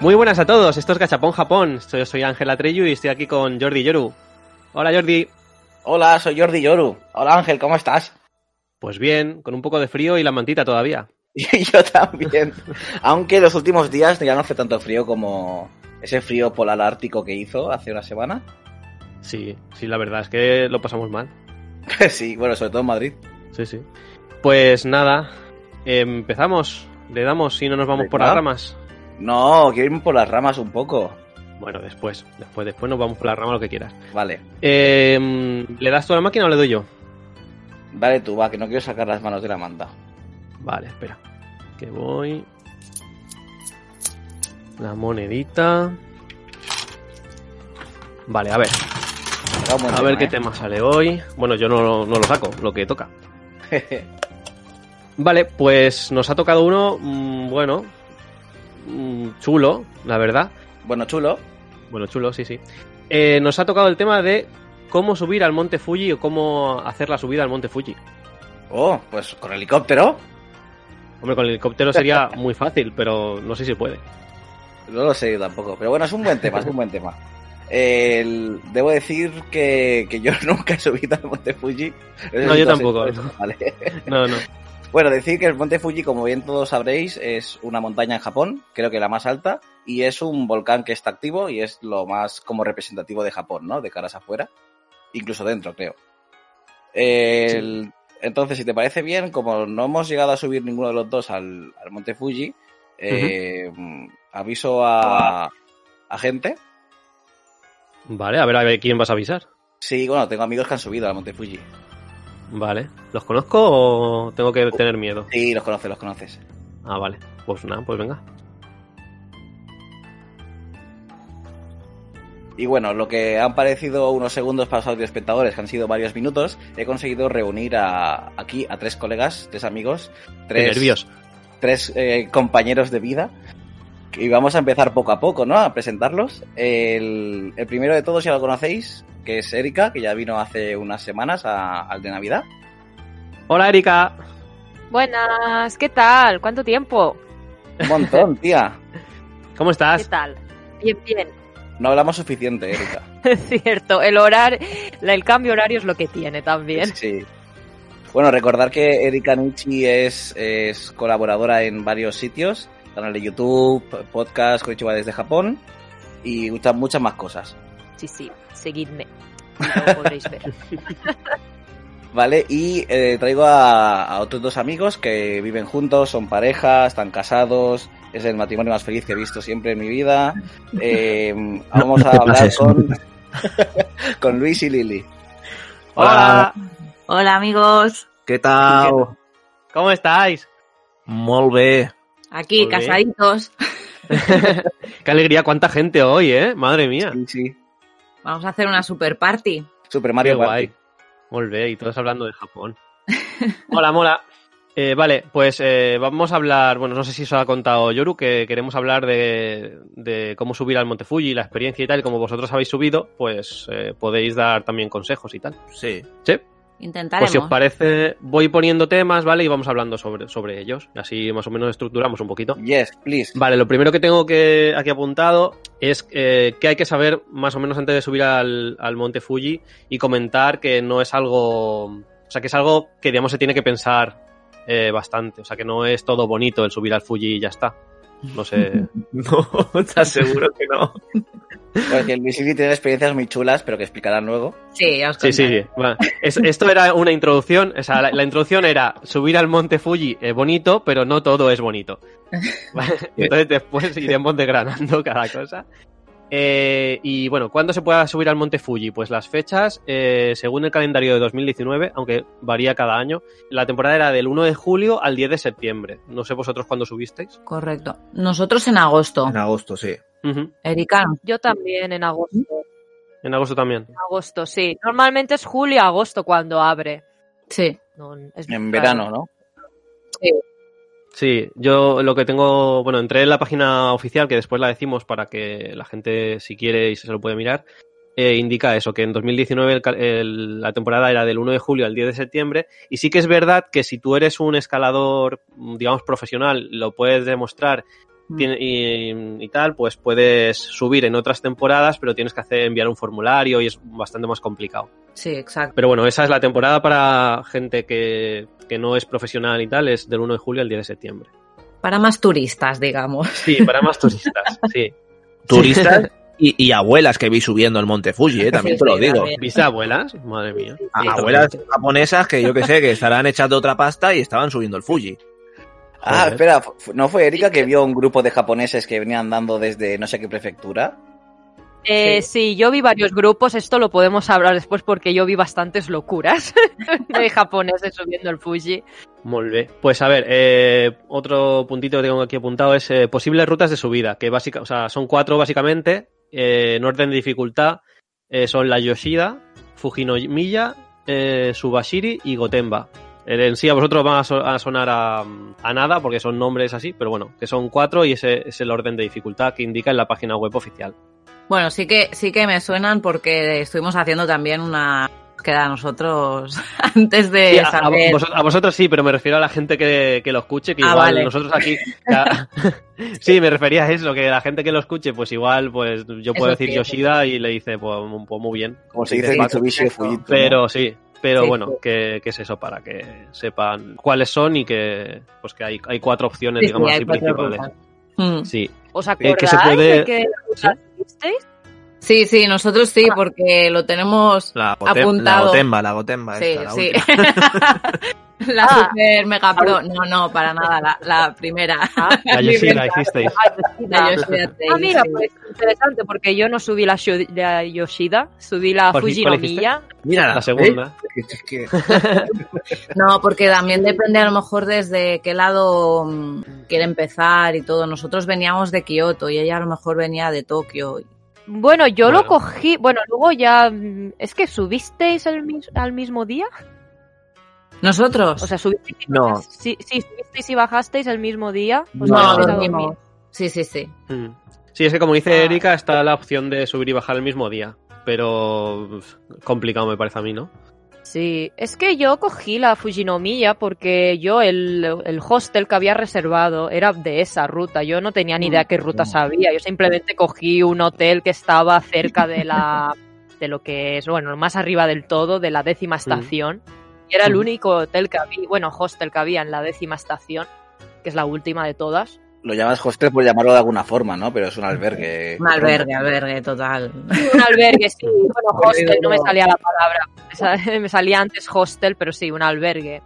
Muy buenas a todos, esto es Gachapón Japón. Yo soy Ángel Atreyu y estoy aquí con Jordi Yoru. Hola Jordi. Hola, soy Jordi Yoru. Hola Ángel, ¿cómo estás? Pues bien, con un poco de frío y la mantita todavía. Y yo también. Aunque los últimos días ya no hace tanto frío como ese frío polar ártico que hizo hace una semana. Sí, sí, la verdad es que lo pasamos mal. sí, bueno, sobre todo en Madrid. Sí, sí. Pues nada, empezamos. Le damos si no nos vamos por las ramas. No, quiero irme por las ramas un poco. Bueno, después, después, después nos vamos por las ramas lo que quieras. Vale. Eh, ¿Le das tú a la máquina o le doy yo? Dale tú, va, que no quiero sacar las manos de la manta. Vale, espera. Que voy. La monedita. Vale, a ver. A ver qué ¿eh? tema sale hoy. Bueno, yo no, no lo saco, lo que toca. Vale, pues nos ha tocado uno, mm, bueno, mm, chulo, la verdad. Bueno, chulo. Bueno, chulo, sí, sí. Eh, nos ha tocado el tema de cómo subir al monte Fuji o cómo hacer la subida al monte Fuji. Oh, pues con helicóptero. Hombre, con el helicóptero sería muy fácil, pero no sé si puede. No lo sé yo tampoco. Pero bueno, es un buen tema, es un buen tema. El- debo decir que, que yo nunca he subido al Monte Fuji. No, yo tampoco. Vale. No, no. Bueno, decir que el Monte Fuji, como bien todos sabréis, es una montaña en Japón, creo que la más alta, y es un volcán que está activo y es lo más como representativo de Japón, ¿no? De caras afuera, incluso dentro, creo. El- Entonces, si te parece bien, como no hemos llegado a subir ninguno de los dos al, al Monte Fuji, eh, aviso a, a gente. Vale, a ver, a ver quién vas a avisar. Sí, bueno, tengo amigos que han subido al Monte Fuji. Vale. ¿Los conozco o tengo que tener miedo? Sí, los conoces, los conoces. Ah, vale. Pues nada, pues venga. Y bueno, lo que han parecido unos segundos para los audioespectadores, que han sido varios minutos, he conseguido reunir a, aquí a tres colegas, tres amigos, tres, nervios. tres eh, compañeros de vida. Y vamos a empezar poco a poco, ¿no? A presentarlos. El, el primero de todos ya lo conocéis, que es Erika, que ya vino hace unas semanas al de Navidad. Hola, Erika. Buenas, ¿qué tal? ¿Cuánto tiempo? Un montón, tía. ¿Cómo ¿Qué estás? tal? Bien, bien. No hablamos suficiente, Erika. Es cierto, el horario, el cambio horario es lo que tiene también. Sí. Bueno, recordar que Erika es, es colaboradora en varios sitios, canal de YouTube, podcast, Konnichiwa desde Japón y muchas, muchas más cosas. Sí, sí, seguidme. Y lo podréis ver. ¿Vale? Y eh, traigo a, a otros dos amigos que viven juntos, son pareja, están casados, es el matrimonio más feliz que he visto siempre en mi vida. Eh, vamos a hablar pases. con, con Luis y Lili. Hola. Hola amigos, Què tal? ¿Cómo estáis? Bé. Aquí casaditos. Qué alegría, cuánta gente hoy, ¿eh? Madre mía. Sí, sí. Vamos a hacer una super party. Super Qué Mario guay. Party. Volvé, y todos hablando de Japón. Mola, mola. Eh, vale, pues eh, vamos a hablar, bueno, no sé si os ha contado Yoru, que queremos hablar de, de cómo subir al Monte Fuji, la experiencia y tal, y como vosotros habéis subido, pues eh, podéis dar también consejos y tal. Sí. Sí, Intentaremos. pues si os parece, voy poniendo temas, ¿vale? Y vamos hablando sobre, sobre ellos, así más o menos estructuramos un poquito. Yes, please. Vale, lo primero que tengo que aquí apuntado es eh, que hay que saber más o menos antes de subir al, al monte Fuji y comentar que no es algo, o sea, que es algo que digamos se tiene que pensar eh, bastante, o sea, que no es todo bonito el subir al Fuji y ya está. No sé. No, te aseguro que no. Porque el Luis y Lili tiene experiencias muy chulas, pero que explicarán luego. Sí, ya os Sí, sí, contaré. sí. Bueno, es- esto era una introducción, o sea, la, la introducción era subir al monte Fuji eh, bonito, pero no todo es bonito. Entonces después iremos desgranando cada cosa. Eh, y bueno, ¿cuándo se pueda subir al monte Fuji? Pues las fechas, eh, según el calendario de 2019, aunque varía cada año, la temporada era del 1 de julio al 10 de septiembre. No sé vosotros cuándo subisteis. Correcto. Nosotros en agosto. En agosto, sí. Ujú. Erika, Yo también en agosto. En agosto también. En agosto, sí. Normalmente es julio agosto cuando abre. sí. No, es En claro. verano, ¿no? Sí, yo lo que tengo, bueno, entré en la página oficial, que después la decimos para que la gente, si quiere y se lo puede mirar, eh, indica eso, que en 2019 el la temporada era del 1 de julio al 10 de septiembre, y sí que es verdad que si tú eres un escalador, mm, digamos, profesional, lo puedes demostrar tiene- y, y tal, pues puedes subir en otras temporadas, pero tienes que hacer enviar un formulario y es bastante más complicado. Sí, exacto. Pero bueno, esa es la temporada para gente que, que no es profesional y tal, es del 1 de julio al 10 de septiembre. Para más turistas, digamos. Sí, para más turistas, sí. Turistas y, y abuelas que vi subiendo el Monte Fuji, ¿eh? también Sí, te lo sí, digo. también. ¿Viste abuelas? Madre mía. Sí. abuelas japonesas que yo que sé, que estarán echando otra pasta y estaban subiendo el Fuji. Ah, espera, ¿no fue Erika que vio un grupo de japoneses que venían andando desde no sé qué prefectura? Eh, sí. yo vi varios grupos, esto lo podemos hablar después porque yo vi bastantes locuras de japoneses subiendo el Fuji. Muy bien. Pues a ver, eh, otro puntito que tengo aquí apuntado es eh, posibles rutas de subida, que básica, o sea, son cuatro básicamente, eh, en orden de dificultad, eh, son la Yoshida, Fujinomiya, Subashiri y Gotemba. En sí a vosotros van a, so- a sonar a, a nada porque son nombres así, pero bueno, que son cuatro y ese es el orden de dificultad que indica en la página web oficial. Bueno, sí que, sí que me suenan porque estuvimos haciendo también una búsqueda nosotros antes de Sí, a, a saber. vos- a vosotros sí, pero me refiero a la gente que, que lo escuche, que Ah, igual vale. nosotros aquí... ya- sí, me refería a eso, que la gente que lo escuche, pues igual, pues yo puedo Eso decir sí, Yoshida y le dice, pues, pues muy bien. Como se dice Mitsubishi. Fujitsu. ¿no? Pero sí, pero Sí, bueno, sí. que, que es eso, para que sepan cuáles son y que pues que hay, hay cuatro opciones, digamos así, principales. Mm. Sí. ¿Os Eh, acordáis que se puede- de visteis? Sí, sí, nosotros sí, porque lo tenemos La, gotem- la Apuntado. gotemba, la gotemba. Sí, esta, la sí. la Ah. super mega pro. No, no, para nada, la, la primera. Ah, La hicisteis. La Yoshida Trail, Ah, mira, pues interesante, porque yo no subí la, la Yoshida, subí la ¿Cuál- cuál Fujinomiya. Mira, La segunda. ¿eh? No, porque también depende a lo mejor desde qué lado mm, quiere empezar y todo. Nosotros veníamos de Kioto y ella a lo mejor venía de Tokio. Bueno, yo Bueno. lo cogí, bueno, luego ya, mm, es que subisteis el mis- al mismo día, ¿Nosotros? o sea, subisteis y No. sí, sí, subisteis y bajasteis el mismo día. ¿Os no, no? Sí, sí, sí. Mm. Sí, es que como dice Ah. Erika, está la opción de subir y bajar el mismo día. Pero complicado me parece a mí, ¿no? Sí, es que yo cogí la Fujinomiya porque yo el, el hostel que había reservado era de esa ruta. Yo no tenía ni idea qué rutas había. Yo simplemente cogí un hotel que estaba cerca de la de lo que es, bueno, más arriba del todo, de la décima estación. Y era el Ujú. único hotel que había, bueno, hostel que había en la décima estación, que es la última de todas. Lo llamas hostel por llamarlo de alguna forma, ¿no? Pero es un albergue. Un albergue, albergue, total. Un albergue, sí. Bueno, hostel, no me salía la palabra. Me sa- Me salía antes hostel, pero sí, un albergue.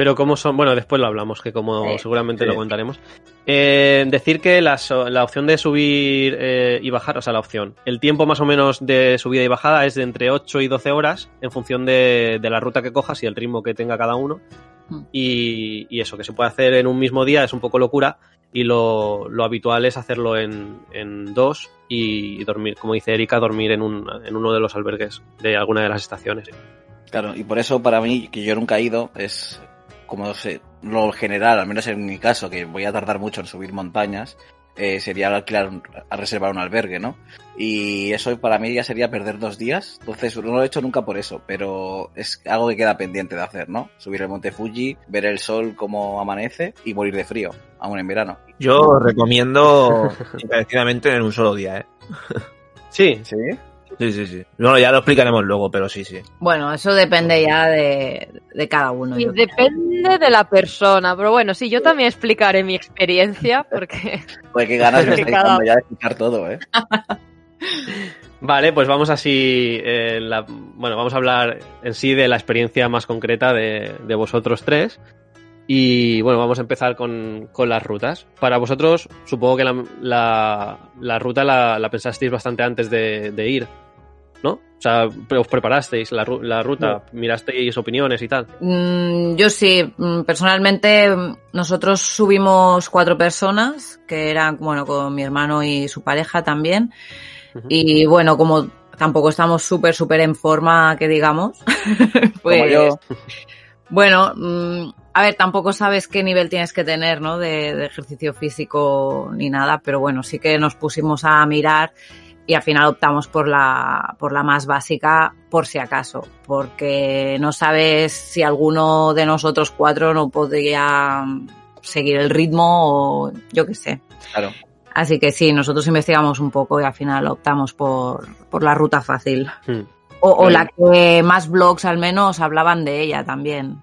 Pero como son, bueno, después lo hablamos, que como Sí. seguramente lo contaremos. Eh, decir que la, la opción de subir eh, y bajar, o sea, la opción, el tiempo más o menos de subida y bajada es de entre 8 y 12 horas en función de, de la ruta que cojas y el ritmo que tenga cada uno. Mm. Y, y eso, que se puede hacer en un mismo día es un poco locura y lo, lo habitual es hacerlo en, en dos y dormir, como dice Erika, dormir en, un, en uno de los albergues de alguna de las estaciones. Claro, y por eso para mí, que yo nunca he ido, es como sé, lo general, al menos en mi caso, que voy a tardar mucho en subir montañas, eh, sería alquilar, un- a reservar un albergue, ¿no? Y eso para mí ya sería perder dos días. Entonces no lo he hecho nunca por eso, pero es algo que queda pendiente de hacer, ¿no? Subir el monte Fuji, ver el sol como amanece y morir de frío, aún en verano. Yo recomiendo encarecidamente en un solo día, ¿eh? Sí, ¿Sí? Sí, sí, sí. Bueno, ya lo explicaremos luego, pero sí, sí. Bueno, eso depende ya de, de cada uno. Y depende de la persona, pero bueno, sí, yo también explicaré mi experiencia porque Pues qué ganas me estáis dando ya de explicar todo, ¿eh? Vale, pues vamos así, eh, la- bueno, vamos a hablar en sí de la experiencia más concreta de, de vosotros tres. Y bueno, vamos a empezar con, con las rutas. Para vosotros, supongo que la, la- la ruta la, la pensasteis bastante antes de, de ir, ¿no? O sea, os preparasteis la, la ruta, mirasteis opiniones y tal. Mm, yo sí, mm, personalmente mm, nosotros subimos cuatro personas, que eran, bueno, con mi hermano y su pareja también. Y bueno, como tampoco estamos súper, súper en forma, que digamos, pues Como yo. bueno, mm, a ver, tampoco sabes qué nivel tienes que tener, ¿no? De, de ejercicio físico ni nada, pero bueno, sí que nos pusimos a mirar y al final optamos por la, por la más básica por si acaso, porque no sabes si alguno de nosotros cuatro no podría seguir el ritmo o yo qué sé. Claro. Así que sí, nosotros investigamos un poco y al final optamos por, por la ruta fácil. Hmm. O, la que más blogs al menos hablaban de ella también.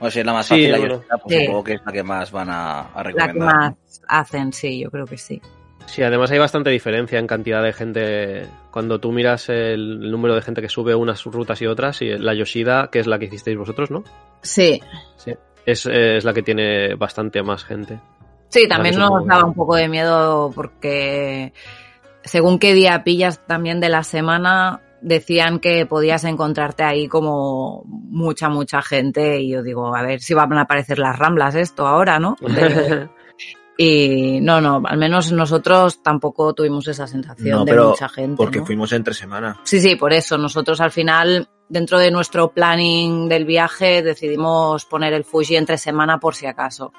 O si es la más Sí, fácil, la bueno. Yoshida, pues Sí. supongo que es la que más van a, a La que recomendar. más hacen, sí, yo creo que sí. Sí, además hay bastante diferencia en cantidad de gente. Cuando tú miras el, el número de gente que sube unas rutas y otras, y la Yoshida, que es la que hicisteis vosotros, ¿no? Sí. Sí. Es, es la que tiene bastante más gente. Sí, también nos daba un poco de miedo porque según qué día pillas también de la semana, decían que podías encontrarte ahí como mucha, mucha gente y yo digo, a ver si van a aparecer las ramblas esto ahora, ¿no? Y no, no, al menos nosotros tampoco tuvimos esa sensación No, de pero mucha gente. Porque ¿no? fuimos entre semana. Sí, sí, por eso. Nosotros al final, dentro de nuestro planning del viaje, decidimos poner el Fuji entre semana por si acaso.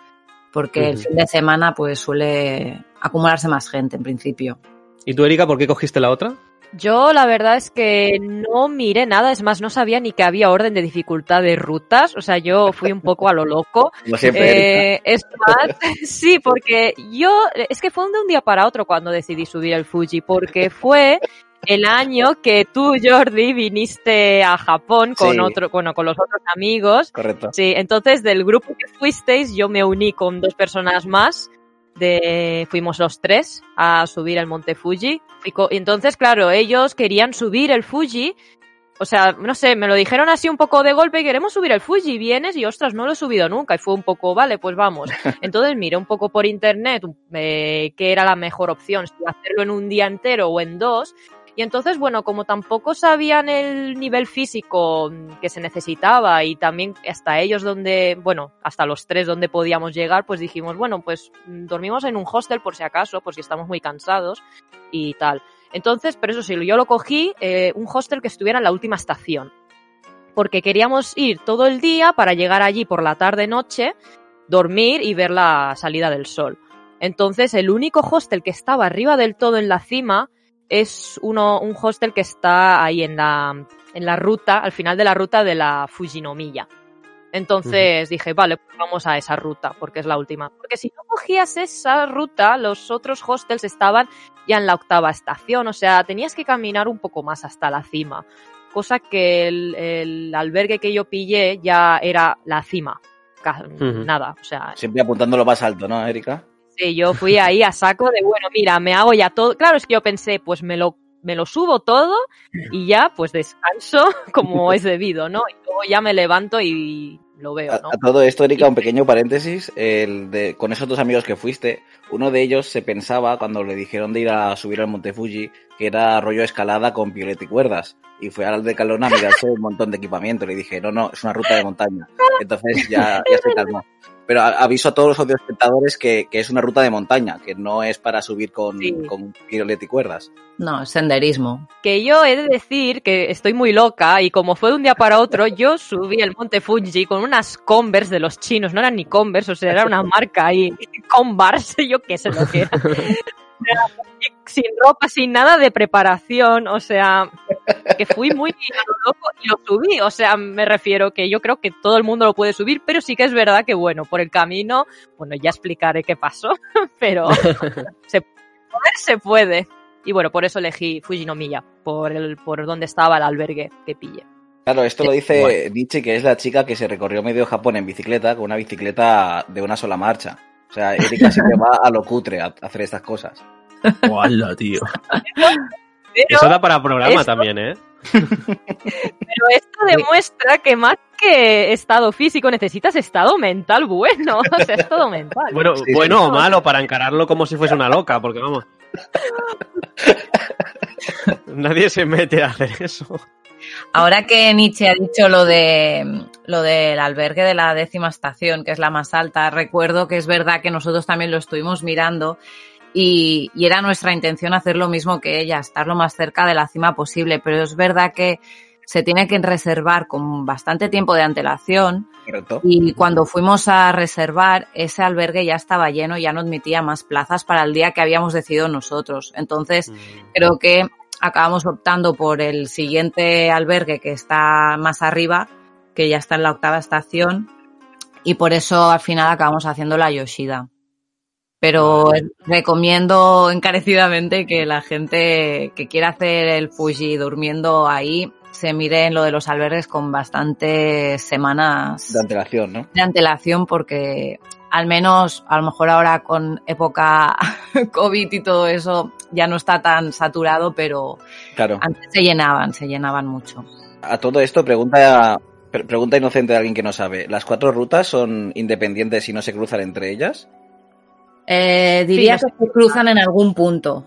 Porque el fin de semana pues suele acumularse más gente en principio. ¿Y tú, Erika, por qué cogiste la otra? Yo la verdad es que no miré nada, es más, no sabía ni que había orden de dificultad de rutas, o sea, yo fui un poco a lo loco. Como siempre, Erika. Eh, es más, sí, porque yo, es que fue de un día para otro cuando decidí subir el Fuji, porque fue el año que tú, Jordi, viniste a Japón con Sí. otro, bueno, con los otros amigos. Correcto. Sí, entonces del grupo que fuisteis, yo me uní con dos personas más. De, fuimos los tres a subir el monte Fuji. Y entonces, claro, ellos querían subir el Fuji. O sea, no sé, me lo dijeron así un poco de golpe, queremos subir el Fuji, vienes y ostras, no lo he subido nunca. Y fue un poco, vale, pues vamos. Entonces miré un poco por internet eh, qué era la mejor opción, si hacerlo en un día entero o en dos. Y entonces, bueno, como tampoco sabían el nivel físico que se necesitaba y también hasta ellos donde, bueno, hasta los tres donde podíamos llegar, pues dijimos, bueno, pues mm, dormimos en un hostel por si acaso, por si estamos muy cansados y tal. Entonces, pero eso sí, yo lo cogí, eh, un hostel que estuviera en la última estación. Porque queríamos ir todo el día para llegar allí por la tarde-noche, dormir y ver la salida del sol. Entonces, el único hostel que estaba arriba del todo en la cima es uno, un hostel que está ahí en la, en la ruta, al final de la ruta de la Fujinomiya. Entonces dije, vale, pues vamos a esa ruta, porque es la última. Porque si no cogías esa ruta, los otros hostels estaban ya en la octava estación, o sea, tenías que caminar un poco más hasta la cima. Cosa que el, el albergue que yo pillé ya era la cima. Nada, o sea, Siempre apuntando lo más alto, ¿no, Erika? Sí, yo fui ahí a saco de, bueno, mira, me hago ya todo. Claro, es que yo pensé, pues me lo, me lo subo todo y ya, pues descanso como es debido, ¿no? Y luego ya me levanto y lo veo, A, ¿no? a todo esto, Erika, un pequeño paréntesis. El de, con esos dos amigos que fuiste, uno de ellos se pensaba, cuando le dijeron de ir a subir al Monte Fuji, que era rollo escalada con piolet y cuerdas. Y fue al de Calona a mirarse un montón de equipamiento. Le dije, no, no, es una ruta de montaña. Entonces ya, ya se calmó. Pero aviso a todos los espectadores que, que es una ruta de montaña, que no es para subir con, Sí. con y cuerdas. No, senderismo. Que yo he de decir que estoy muy loca y como fue de un día para otro, yo subí el monte Fuji con unas Converse de los chinos, no eran ni Converse, o sea, era una marca ahí, Converse, yo qué sé lo que era. Sin ropa, sin nada de preparación, o sea, que fui muy loco y lo subí, o sea, me refiero que yo creo que todo el mundo lo puede subir, pero sí que es verdad que bueno, por el camino, bueno, ya explicaré qué pasó, pero se, poder se puede. Y bueno, por eso elegí Fujinomiya, por el, por donde estaba el albergue que pillé. Claro, esto lo dice Guay. Nietzsche, que es la chica que se recorrió medio Japón en bicicleta, con una bicicleta de una sola marcha. O sea, Erika siempre va a lo cutre a hacer estas cosas. ¡Hola, tío! Pero, Eso da para programa Eso- también, ¿eh? pero esto demuestra que más que estado físico necesitas estado mental bueno. O sea, es todo mental. Bueno, Sí, sí. bueno o malo para encararlo como si fuese una loca, porque vamos. Nadie se mete a hacer eso. Ahora que Nietzsche ha dicho lo de lo del albergue de la décima estación, que es la más alta, recuerdo que es verdad que nosotros también lo estuvimos mirando y, y era nuestra intención hacer lo mismo que ella, estar lo más cerca de la cima posible, pero es verdad que se tiene que reservar con bastante tiempo de antelación y cuando fuimos a reservar, ese albergue ya estaba lleno, ya no admitía más plazas para el día que habíamos decidido nosotros. Entonces, creo que acabamos optando por el siguiente albergue que está más arriba, que ya está en la octava estación. y por eso al final acabamos haciendo la Yoshida. Pero recomiendo encarecidamente que la gente que quiera hacer el Fuji durmiendo ahí se mire en lo de los albergues con bastantes semanas De antelación, ¿no? de antelación porque al menos a lo mejor ahora con época COVID y todo eso ya no está tan saturado, pero Claro. antes se llenaban, se llenaban mucho. A todo esto, pregunta, pre- pregunta inocente de alguien que no sabe. ¿Las cuatro rutas son independientes y no se cruzan entre ellas? Eh, diría Sí, que se cruzan en algún punto,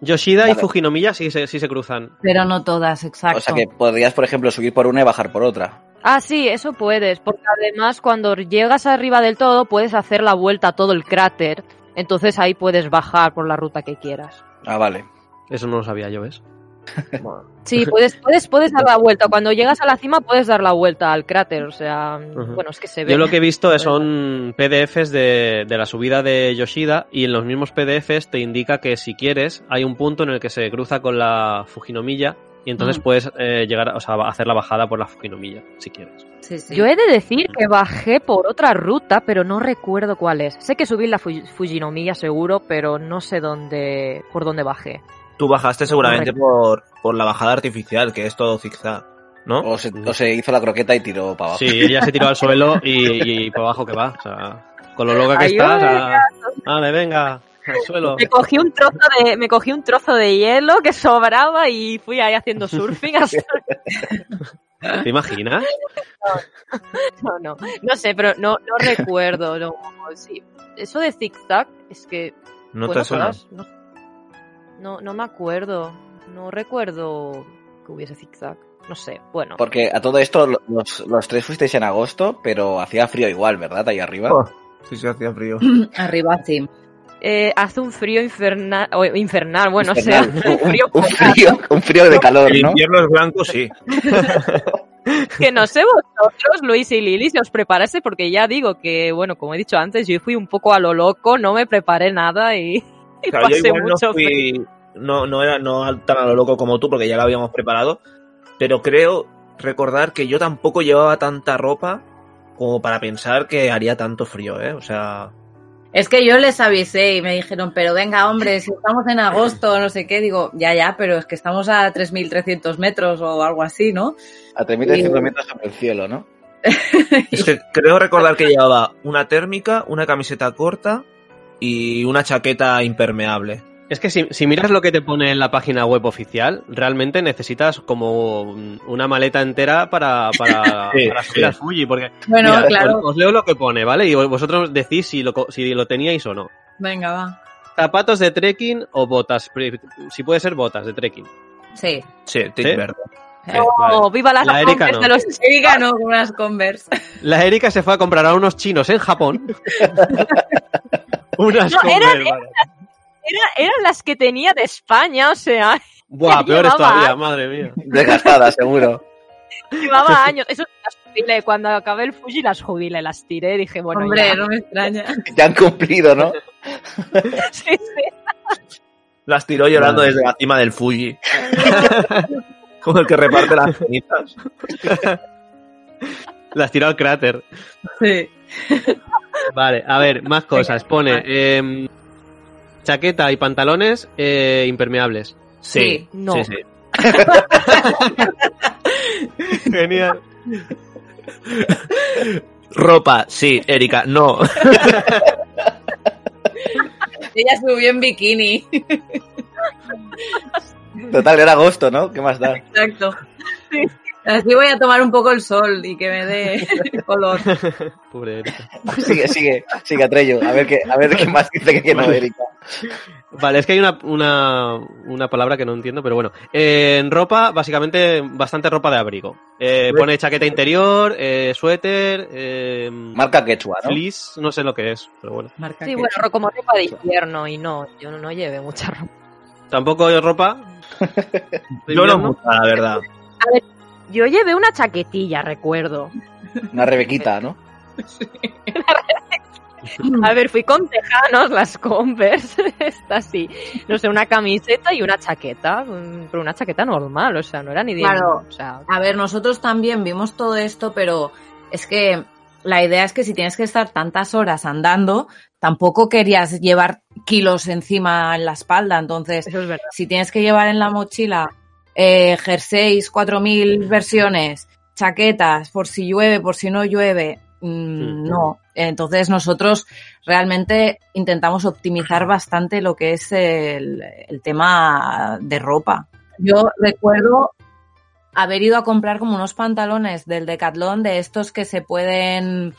Yoshida y. Fujinomiya sí, se- sí se cruzan. pero no todas, exacto. O sea que podrías, por ejemplo, subir por una y bajar por otra. Ah, sí, eso puedes, porque además cuando llegas arriba del todo puedes hacer la vuelta a todo el cráter, entonces ahí puedes bajar por la ruta que quieras. Ah, vale. Eso no lo sabía yo, ¿ves? Sí, puedes, puedes, puedes dar la vuelta. Cuando llegas a la cima puedes dar la vuelta al cráter, o sea, bueno, es que se ve. Yo lo que he visto son PDFs de, de la subida de Yoshida y en los mismos PDFs te indica que si quieres hay un punto en el que se cruza con la Fujinomiya y entonces puedes eh, llegar, o sea, hacer la bajada por la Fujinomiya, si quieres. Sí, sí. Yo he de decir que bajé por otra ruta, pero no recuerdo cuál es. Sé que subí la Fuji- Fujinomiya seguro, pero no sé dónde, por dónde bajé. Tú bajaste seguramente por, por la bajada artificial, que es todo zigzag, ¿no? O se, o se hizo la croqueta y tiró para abajo. Sí, ella se tiró al suelo y, y por abajo que va, o sea, con lo loca que Ay, estás, ay, o sea, vale, venga, al suelo. Me cogí un trozo de, me cogí un trozo de hielo que sobraba y fui ahí haciendo surfing hasta... ¿Te imaginas? No, no, no sé, pero no, no recuerdo. No, sí. Eso de zigzag es que No bueno, te suena. pues, no, no, no me acuerdo. No recuerdo que hubiese zigzag. No sé, bueno. Porque a todo esto, lo- los, los tres fuisteis en agosto, pero hacía frío igual, ¿verdad? Ahí arriba. Oh, sí, sí, hacía frío. Arriba sí. Eh, hace un frío infernal, o infernal, bueno, Infernal. o sea, un frío, un, frío, un frío de calor, El ¿no? invierno es blanco, sí. que no sé vosotros, Luis y Lili, si os preparase, porque ya digo que, bueno, como he dicho antes, yo fui un poco a lo loco, no me preparé nada y, yo pasé igual no mucho frío. no, no era no tan a lo loco como tú, porque ya lo habíamos preparado, pero creo recordar que yo tampoco llevaba tanta ropa como para pensar que haría tanto frío, ¿eh? O sea, Es que yo les avisé y me dijeron, pero venga, hombre, si estamos en agosto, no sé qué, digo, ya, ya, pero es que estamos a 3.300 metros o algo así, ¿no? A 3.300 metros sobre el cielo, ¿no? es que creo recordar que llevaba una térmica, una camiseta corta y una chaqueta impermeable. Es que si, si miras lo que te pone en la página web oficial, realmente necesitas como una maleta entera para, para, Sí, para subir sí. al Fuji, porque Bueno, Mira, claro, os, os leo lo que pone, ¿vale? Y vosotros decís si lo, co- si lo teníais o no. venga, va. Zapatos de trekking o botas. Si puede ser botas de trekking. Sí. Sí, ¿Sí? verde. Eh, Oh, vale. viva las La Erika no. de los Erika no, con unas Converse. La Erika se fue a comprar a unos chinos en Japón. unas No, Converse, eran- vale. Era- eran las que tenía de España, o sea, Buah, peores todavía, madre mía. Desgastada, seguro. llevaba años. Eso las jubilé. Cuando acabé el Fuji las jubilé, las tiré. Dije, bueno, Hombre, ya. no me extraña. Ya han cumplido, ¿no? Sí, sí. Las tiró llorando desde la cima del Fuji. Como el que reparte las cenizas. Las tiró al cráter. Sí. Vale, a ver, más cosas. Pone em, chaqueta y pantalones eh, impermeables. Sí. No. Sí, sí. Genial. Ropa, sí, Erika, no. Ella subió en bikini. Total, era agosto, ¿no? ¿Qué más da? Exacto. Así voy a tomar un poco el sol y que me dé color. Pobre Erika. Sigue, sigue, sigue, Atrello. A ver qué, a ver qué más dice que no, Erika. Vale, es que hay una, una, una palabra que no entiendo, pero bueno. Eh, en ropa, básicamente, bastante ropa de abrigo. Eh, pone chaqueta interior, eh, suéter, eh, Marca quechua, ¿no? fleece, no sé lo que es, pero bueno. Marca Sí, bueno, como ropa de invierno y no, yo no, no llevé mucha ropa. Tampoco hay ropa. Yo no mucha, la verdad. Yo llevé una chaquetilla, recuerdo. Una rebequita, ¿no? A ver, fui con tejanos, las Converse, esta así. No sé, una camiseta y una chaqueta, pero una chaqueta normal, o sea, no era ni de... Claro. O sea, A ver, nosotros también vimos todo esto, pero es que la idea es que si tienes que estar tantas horas andando, tampoco querías llevar kilos encima en la espalda. Entonces, Eso es verdad. si tienes que llevar en la mochila eh, jerseys, 4.000 versiones, chaquetas, por si llueve, por si no llueve, mm, no. Entonces nosotros realmente intentamos optimizar bastante lo que es el, el tema de ropa. Yo recuerdo haber ido a comprar como unos pantalones del Decathlon de estos que se pueden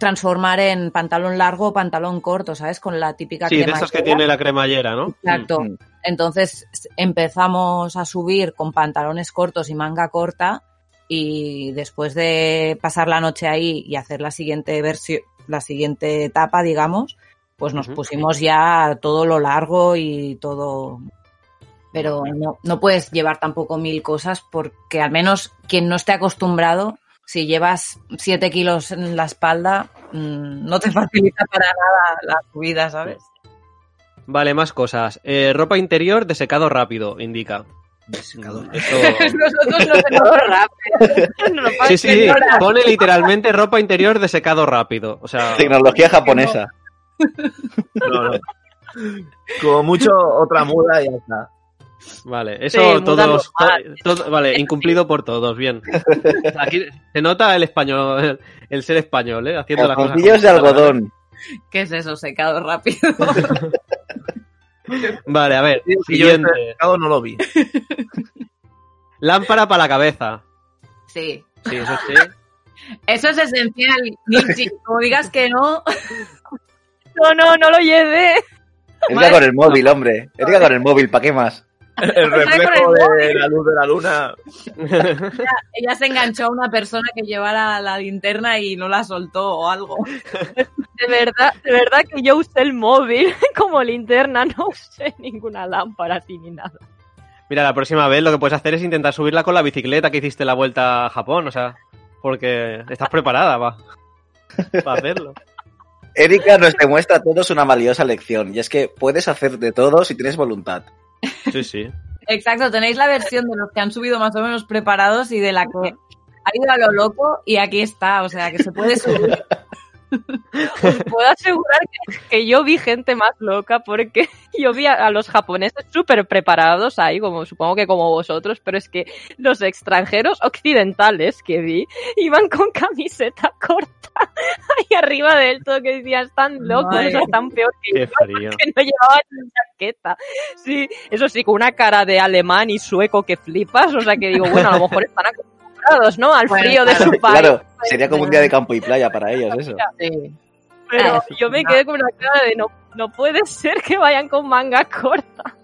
transformar en pantalón largo o pantalón corto, ¿sabes? Con la típica Sí, de esos que cremallera. tiene la cremallera, ¿no? Exacto. Mm. Entonces s- empezamos a subir con pantalones cortos y manga corta y después de pasar la noche ahí y hacer la siguiente versión, la siguiente etapa, digamos, pues nos pusimos ya todo lo largo y todo. Pero no, no puedes llevar tampoco mil cosas porque al menos quien no esté acostumbrado, si llevas siete kilos en la espalda, mm, no te facilita para nada la subida, ¿sabes? Vale, más cosas. Eh, ropa interior de secado rápido, indica. Secador. Esto... Nosotros rápido. No Sí, sí, pone literalmente ropa interior de secado rápido. O sea, Tecnología japonesa. No, no. Como mucho otra muda y ya está. Vale, eso Sí, todos, todo- vale, incumplido por todos, bien. Aquí se nota el español, el, el ser español, ¿eh? Haciendo las cosas. De algodón. ¿Qué es eso? Secado rápido. Vale, a ver, yo siguiente. secado no lo vi. Lámpara para la cabeza. Sí. Sí, eso sí. Eso es esencial, Nietzsche. Como digas que no. No, no, no lo llevé. Erika con el móvil, hombre. Erika con el móvil, ¿para qué más? El con reflejo de la luz de la luna. Ella se enganchó a una persona que llevara la linterna y no la soltó o algo. De verdad, de verdad que yo usé el móvil como linterna, no usé ninguna lámpara así ni nada. Mira, la próxima vez lo que puedes hacer es intentar subirla con la bicicleta que hiciste la vuelta a Japón, o sea, porque estás preparada va, para hacerlo. Erika nos demuestra a todos una valiosa lección, y es que puedes hacer de todo si tienes voluntad. Sí, sí. Exacto, tenéis la versión de los que han subido más o menos preparados y de la que ha ido a lo loco y aquí está, o sea, que se puede subir. Os puedo asegurar que, que yo vi gente más loca porque yo vi a, a los japoneses súper preparados ahí, como supongo que como vosotros, pero es que los extranjeros occidentales que vi iban con camiseta corta ahí arriba del todo que decían están locos, Madre. o sea, están peor que yo, que no llevaban ni chaqueta. Sí, eso sí, con una cara de alemán y sueco que flipas, o sea que digo, bueno, a lo mejor están acostumbrados, ¿no? Al Bueno, frío de claro, su país. Claro, sería como un día de campo y playa para ellos, eso. Sí. Pero yo me quedé con una cara de no, no puede ser que vayan con manga corta.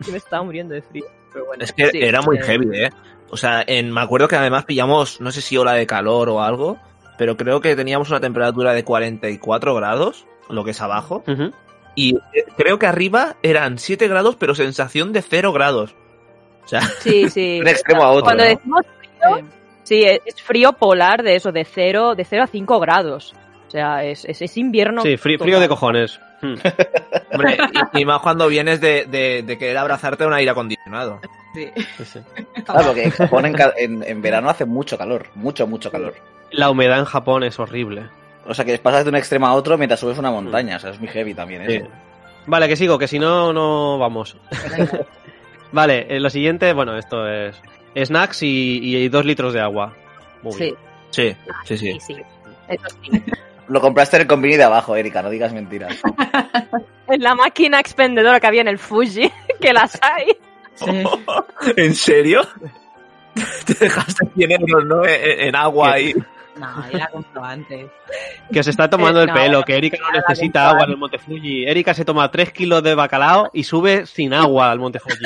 Yo me estaba muriendo de frío. Pero bueno, Es que sí, era muy eh, heavy, ¿eh? O sea, en, me acuerdo que además pillamos, no sé si ola de calor o algo, pero creo que teníamos una temperatura de 44 grados, lo que es abajo, y eh, creo que arriba eran 7 grados, pero sensación de 0 grados. O sea, Sí, sí. Un extremo a otro, Cuando ¿no? decimos frío, sí, es es frío polar de eso, de 0 de cero a 5 grados. O sea, es, es, es invierno. Sí, frío, de cojones. Hmm. hombre, y, y más cuando vienes de, de, de querer abrazarte a un aire acondicionado. Sí. Sí, sí. Claro, porque en Japón en, ca- en- en verano hace mucho calor, mucho, mucho calor. La humedad en Japón es horrible. O sea que pasas de un extremo a otro mientras subes una montaña, o sea, es muy heavy también Sí. eso. Vale, que sigo, que si no, no vamos. Vale, eh, lo siguiente, bueno, esto es snacks y, y dos litros de agua. Muy Sí. bien. Sí, sí, sí. Sí, sí. Eso sí. Lo compraste en el convini de abajo, Erika, no digas mentiras. En la máquina expendedora que había en el Fuji, que las hay. Sí. ¿En serio? Te dejaste 100 euros, ¿no? En, en agua ahí. No, ya la compro antes. Que os está tomando Eh, el no, pelo, que Erika no necesita agua en el Monte Fuji. Erika se toma 3 kilos de bacalao y sube sin agua al Monte Fuji.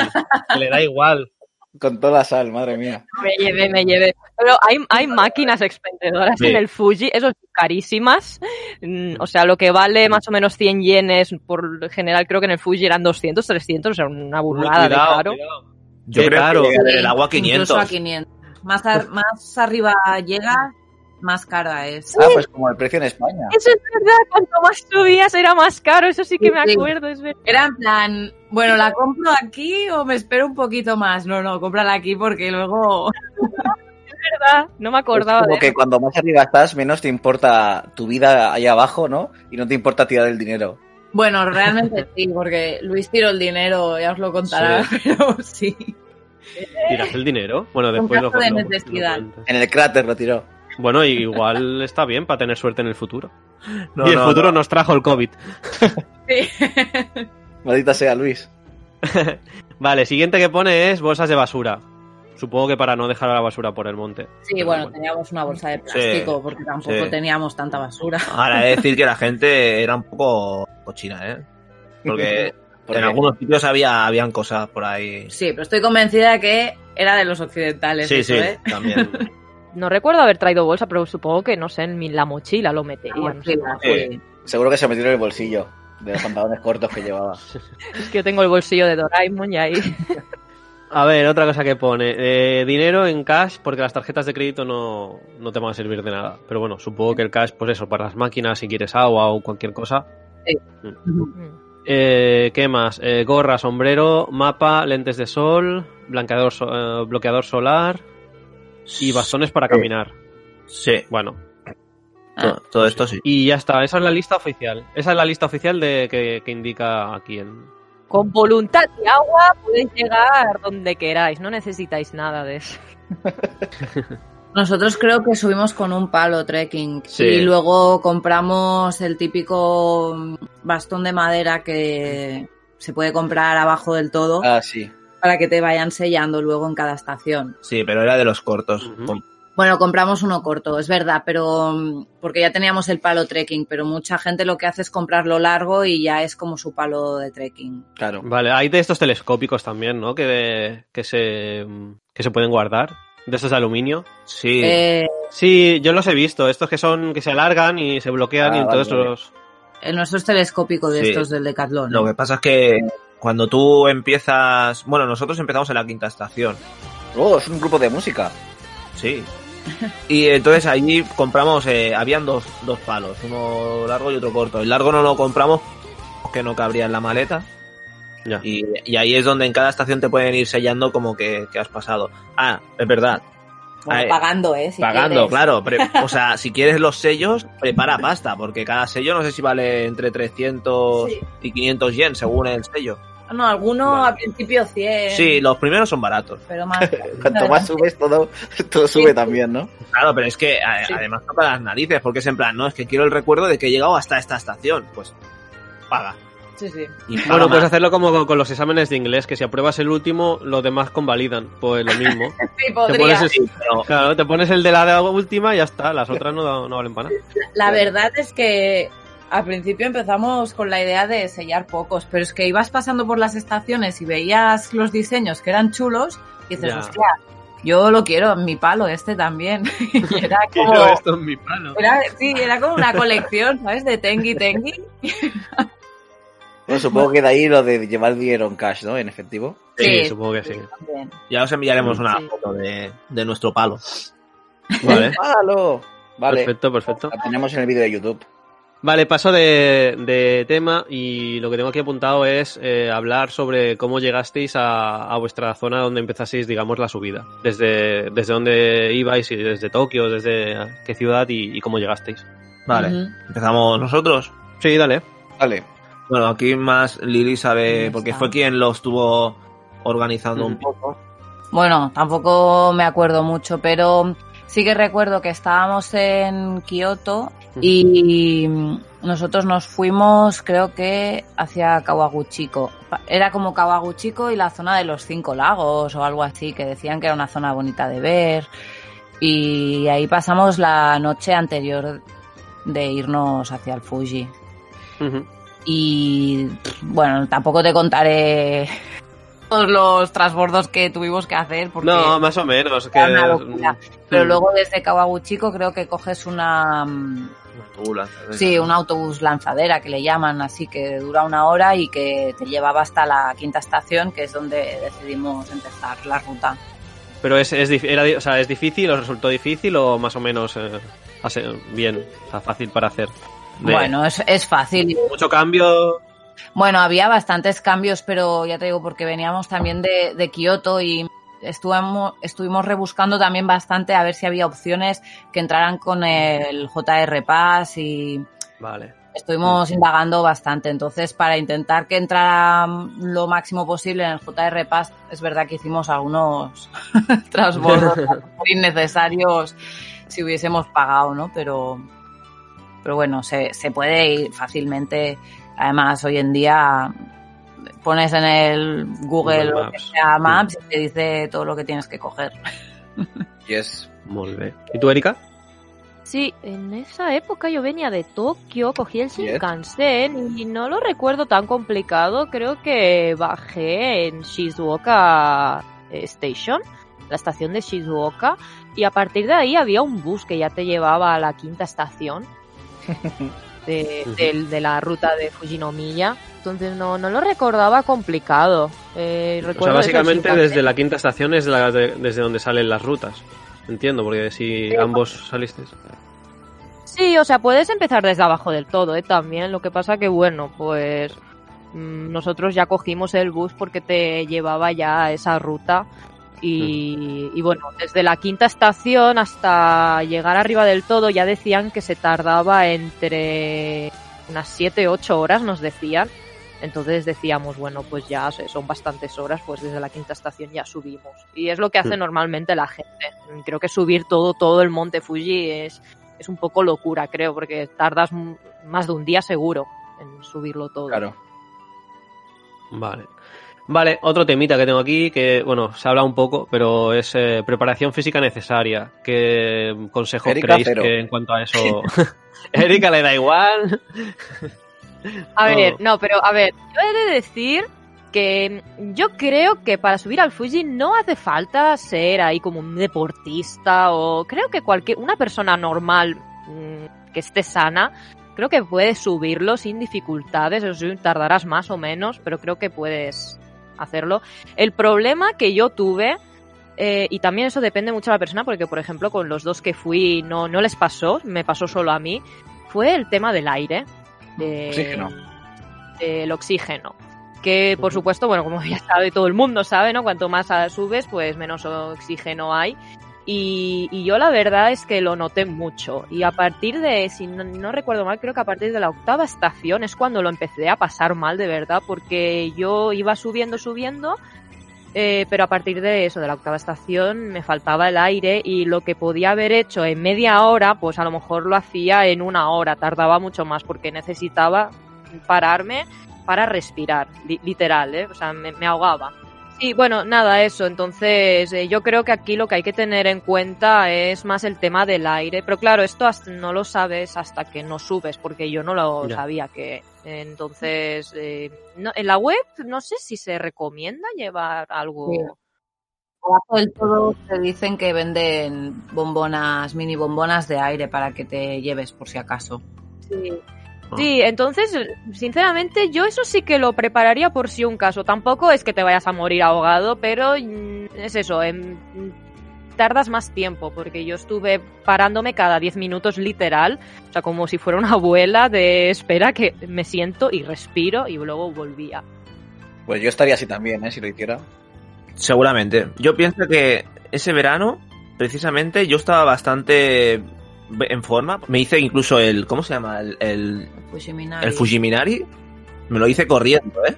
Que le da igual. Con toda la sal, madre mía. Me llevé, me llevé. Pero hay, hay máquinas expendedoras Sí. en el Fuji, eso sí, carísimas. Mm, O sea, lo que vale más o menos 100 yenes, por general creo que en el Fuji eran 200, 300, o sea, una burrada de caro. cuidado. Yo Qué creo caro. que llega el agua 500. Incluso a 500. Más, ar- más arriba llega, más cara es. Ah, pues como el precio en España. Eso es verdad, cuanto más subías era más caro, eso sí que me Sí. acuerdo, es verdad. Era en plan, bueno, ¿la compro aquí o me espero un poquito más? No, no, cómprala aquí porque luego... verdad, no me acordaba Es como de que eso. cuando más arriba estás, menos te importa tu vida ahí abajo, ¿no? Y no te importa tirar el dinero. Bueno, realmente sí, porque Luis tiró el dinero, ya os lo contará, pero sí. ¿Tiras el dinero? Bueno, después lo, de lo- lo. En el cráter lo tiró. Bueno, igual está bien para tener suerte en el futuro. No, y el no, futuro no. nos trajo el COVID. Sí. Maldita sea, Luis. Vale, siguiente que pone es bolsas de basura. Supongo que para no dejar la basura por el monte. Sí, bueno, teníamos una bolsa de plástico porque tampoco sí. teníamos tanta basura. Ahora he de decir que la gente era un poco cochina, ¿eh? Porque Porque en algunos sitios había habían cosas por ahí. Sí, pero estoy convencida de que era de los occidentales. Sí, eso, sí, ¿eh? también. No recuerdo haber traído bolsa, pero supongo que, no sé, en mi- la mochila lo no sé. Sí. sí. seguro que se metió en el bolsillo de los pantalones cortos que llevaba. Es que yo tengo el bolsillo de Doraemon y ahí. A ver, otra cosa que pone. eh, dinero en cash, porque las tarjetas de crédito no, no te van a servir de nada. Pero bueno, supongo que el cash, pues eso, para las máquinas, si quieres agua o cualquier cosa. Mm. Eh, ¿Qué más? Eh, gorra, sombrero, mapa, lentes de sol, blanqueador so- eh, bloqueador solar y bastones para caminar. Sí, Bueno, to- todo esto sí. y ya está. Esa es la lista oficial. Esa es la lista oficial de que, que indica aquí en... Con voluntad y agua podéis llegar donde queráis, no necesitáis nada de eso. Nosotros creo que subimos con un palo trekking Sí. y luego compramos el típico mm, bastón de madera que se puede comprar abajo del todo Ah, sí. Para que te vayan sellando luego en cada estación. Sí, pero era de los cortos. Bueno, compramos uno corto, es verdad, pero mm, porque ya teníamos el palo trekking, pero mucha gente lo que hace es comprarlo largo y ya es como su palo de trekking. Claro. Vale, hay de estos telescópicos también, ¿no? Que, que, se, que se pueden guardar. De estos de aluminio. Sí, Eh, Sí, yo los he visto. Estos que son que se alargan y se bloquean Ah, y entonces vale, vale. los... el nuestro es telescópico de Sí. estos del Decathlon. lo que pasa es que cuando tú empiezas... Bueno, nosotros empezamos en la quinta estación. Oh, es un grupo de música. Sí. Y entonces allí compramos, eh, habían dos, dos palos, uno largo y otro corto. El largo no lo compramos porque no cabría en la maleta. Ya. Y, y ahí es donde en cada estación te pueden ir sellando como que, que has pasado. Ah, es verdad. Bueno, Ay, pagando, ¿eh? Si pagando, quieres. claro. pre- o sea, si quieres los sellos, prepara pasta, porque cada sello no sé si vale entre 300 Sí. y 500 yen según el sello. Ah, No, alguno Vale. al principio 100. Sí, los primeros son baratos. Pero más. Cuanto más subes, todo, todo sube también, ¿no? Claro, pero es que a- Sí. además toca las narices, porque es en plan, no, es que quiero el recuerdo de que he llegado hasta esta estación. Pues paga. Sí, sí. Y Bueno, más. puedes hacerlo como con, los exámenes de inglés, que si apruebas el último, los demás convalidan. Pues lo mismo. Sí, te pones el, Sí, pero- claro, te pones el de la última y ya está. Las otras no, no valen para nada. La verdad es que al principio empezamos con la idea de sellar pocos, pero es que ibas pasando por las estaciones y veías los diseños que eran chulos y dices, Ya. hostia, yo lo quiero, en mi palo, este también. Y era como. Quiero esto en mi palo. Era, sí, era como una colección, ¿sabes? De Tengi Tengi. Bueno, supongo que de ahí lo de llevar dinero en cash, ¿no? En efectivo. Sí, Sí. supongo que sí. Ya os enviaremos una Sí. foto de, de nuestro palo. Vale. ¡Palo! Vale. Perfecto, perfecto. La tenemos en el vídeo de YouTube. Vale, paso de, de tema y lo que tengo aquí apuntado es eh, hablar sobre cómo llegasteis a, a vuestra zona donde empezasteis, digamos, la subida. Desde, desde dónde ibais, y desde Tokio, desde qué ciudad y, y cómo llegasteis. Vale, empezamos nosotros. Sí, dale. Vale. Bueno, aquí más Lili sabe, porque fue quien lo estuvo organizando un poco. Bueno, tampoco me acuerdo mucho, pero sí que recuerdo que estábamos en Kioto y nosotros nos fuimos, creo que hacia Kawaguchiko. Era como Kawaguchiko y la zona de los cinco lagos o algo así, que decían que era una zona bonita de ver. Y ahí pasamos la noche anterior de irnos hacia el Fuji. Ujú. Y bueno, tampoco te contaré todos los transbordos que tuvimos que hacer porque No, más o menos. Que, era una locura. Pero Mm. luego desde Kawaguchiko creo que coges una mm, sí, un autobús lanzadera que le llaman así que dura una hora y que te llevaba hasta la quinta estación que es donde decidimos empezar la ruta. Pero es, es, era, o sea, ¿es difícil? ¿Os resultó difícil o más o menos eh, bien? O sea, fácil para hacer. De- Bueno, es, es fácil. Mucho cambio. Bueno, había bastantes cambios, pero ya te digo, porque veníamos también de, de Kioto y estuvimos, estuvimos rebuscando también bastante a ver si había opciones que entraran con el JR Pass y Vale. estuvimos indagando bastante. Entonces, para intentar que entrara lo máximo posible en el JR Pass, es verdad que hicimos algunos transbordos muy innecesarios si hubiésemos pagado, ¿no? Pero, pero bueno, se, se puede ir fácilmente. Además, hoy en día pones en el Google, Google lo que Maps. sea, Maps y te dice todo lo que tienes que coger. Yes. Molt bé. ¿Y tú, Erika? Sí, en esa época yo venía de Tokio, cogí el Yes. Shinkansen y no lo recuerdo tan complicado. Creo que bajé en Shizuoka eh, Station, la estación de Shizuoka, y a partir de ahí había un bus que ya te llevaba a la quinta estación de, Ujú. del- de la ruta de Fujinomiya. Entonces no, no lo recordaba complicado. Eh, O sea, básicamente desde la quinta estación es la de- desde donde salen las rutas. Entiendo, porque si Sí. ambos salisteis. Sí, o sea, puedes empezar desde abajo del todo, ¿eh? También. Lo que pasa que, bueno, pues mm, nosotros ya cogimos el bus porque te llevaba ya a esa ruta. Y, y bueno, desde la quinta estación hasta llegar arriba del todo ya decían que se tardaba entre unas 7, 8 horas, nos decían. Entonces decíamos, bueno, pues ya son bastantes horas, pues desde la quinta estación ya subimos. Y es lo que hace Mm. normalmente la gente. Creo que subir todo, todo el monte Fuji es, es un poco locura, creo, porque tardas más de un día seguro en subirlo todo. Claro. Vale. Vale, otro temita que tengo aquí, que, bueno, se habla un poco, pero es eh, preparación física necesaria. ¿Qué consejo Erika, creéis cero. que en cuanto a eso... Erika le da igual. A ver, no, pero a ver, yo he de decir que yo creo que para subir al Fuji no hace falta ser ahí como un deportista o creo que cualquier una persona normal mm, que esté sana creo que puedes subirlo sin dificultades, eso sí, tardarás más o menos, pero creo que puedes hacerlo. El problema que yo tuve eh, y también eso depende mucho de la persona, porque por ejemplo con los dos que fui no, no les pasó, me pasó solo a mí, fue el tema del aire. De, Oxígeno. Del oxígeno. Que por supuesto, bueno, como ya sabe todo el mundo sabe, ¿no? Cuanto más subes, pues menos oxígeno hay. Y, yo la verdad es que lo noté mucho. Y a partir de, si no, recuerdo mal, creo que a partir de la octava estación es cuando lo empecé a pasar mal de verdad, porque yo iba subiendo, subiendo, eh, pero a partir de eso, de la octava estación, me faltaba el aire y lo que podía haber hecho en media hora, pues a lo mejor lo hacía en una hora, tardaba mucho más porque necesitaba pararme para respirar, li- literal, ¿eh? o sea, me ahogaba. Sí, bueno, nada, eso. Entonces, eh, yo creo que aquí lo que hay que tener en cuenta es más el tema del aire. Pero claro, esto hasta- no lo sabes hasta que no subes, porque yo no lo Ya. sabía que. Entonces, eh, no- en la web no sé si se recomienda llevar algo. Sí. Abajo del todo te dicen que venden bombonas, mini bombonas de aire para que te lleves por si acaso. Sí. Ah. Sí, entonces, sinceramente, yo eso sí que lo prepararía por si un caso. Tampoco es que te vayas a morir ahogado, pero mm, es eso, em, tardas más tiempo, porque yo estuve parándome cada 10 minutos literal, o sea, como si fuera una abuela de espera que me siento y respiro y luego volvía. Pues yo estaría así también, ¿eh? Si lo hiciera. Seguramente. Yo pienso que ese verano, precisamente, yo estaba bastante en forma. Me hice incluso el. ¿Cómo se llama? El, el, Fujiminari. el Fujiminari. Me lo hice corriendo, ¿eh?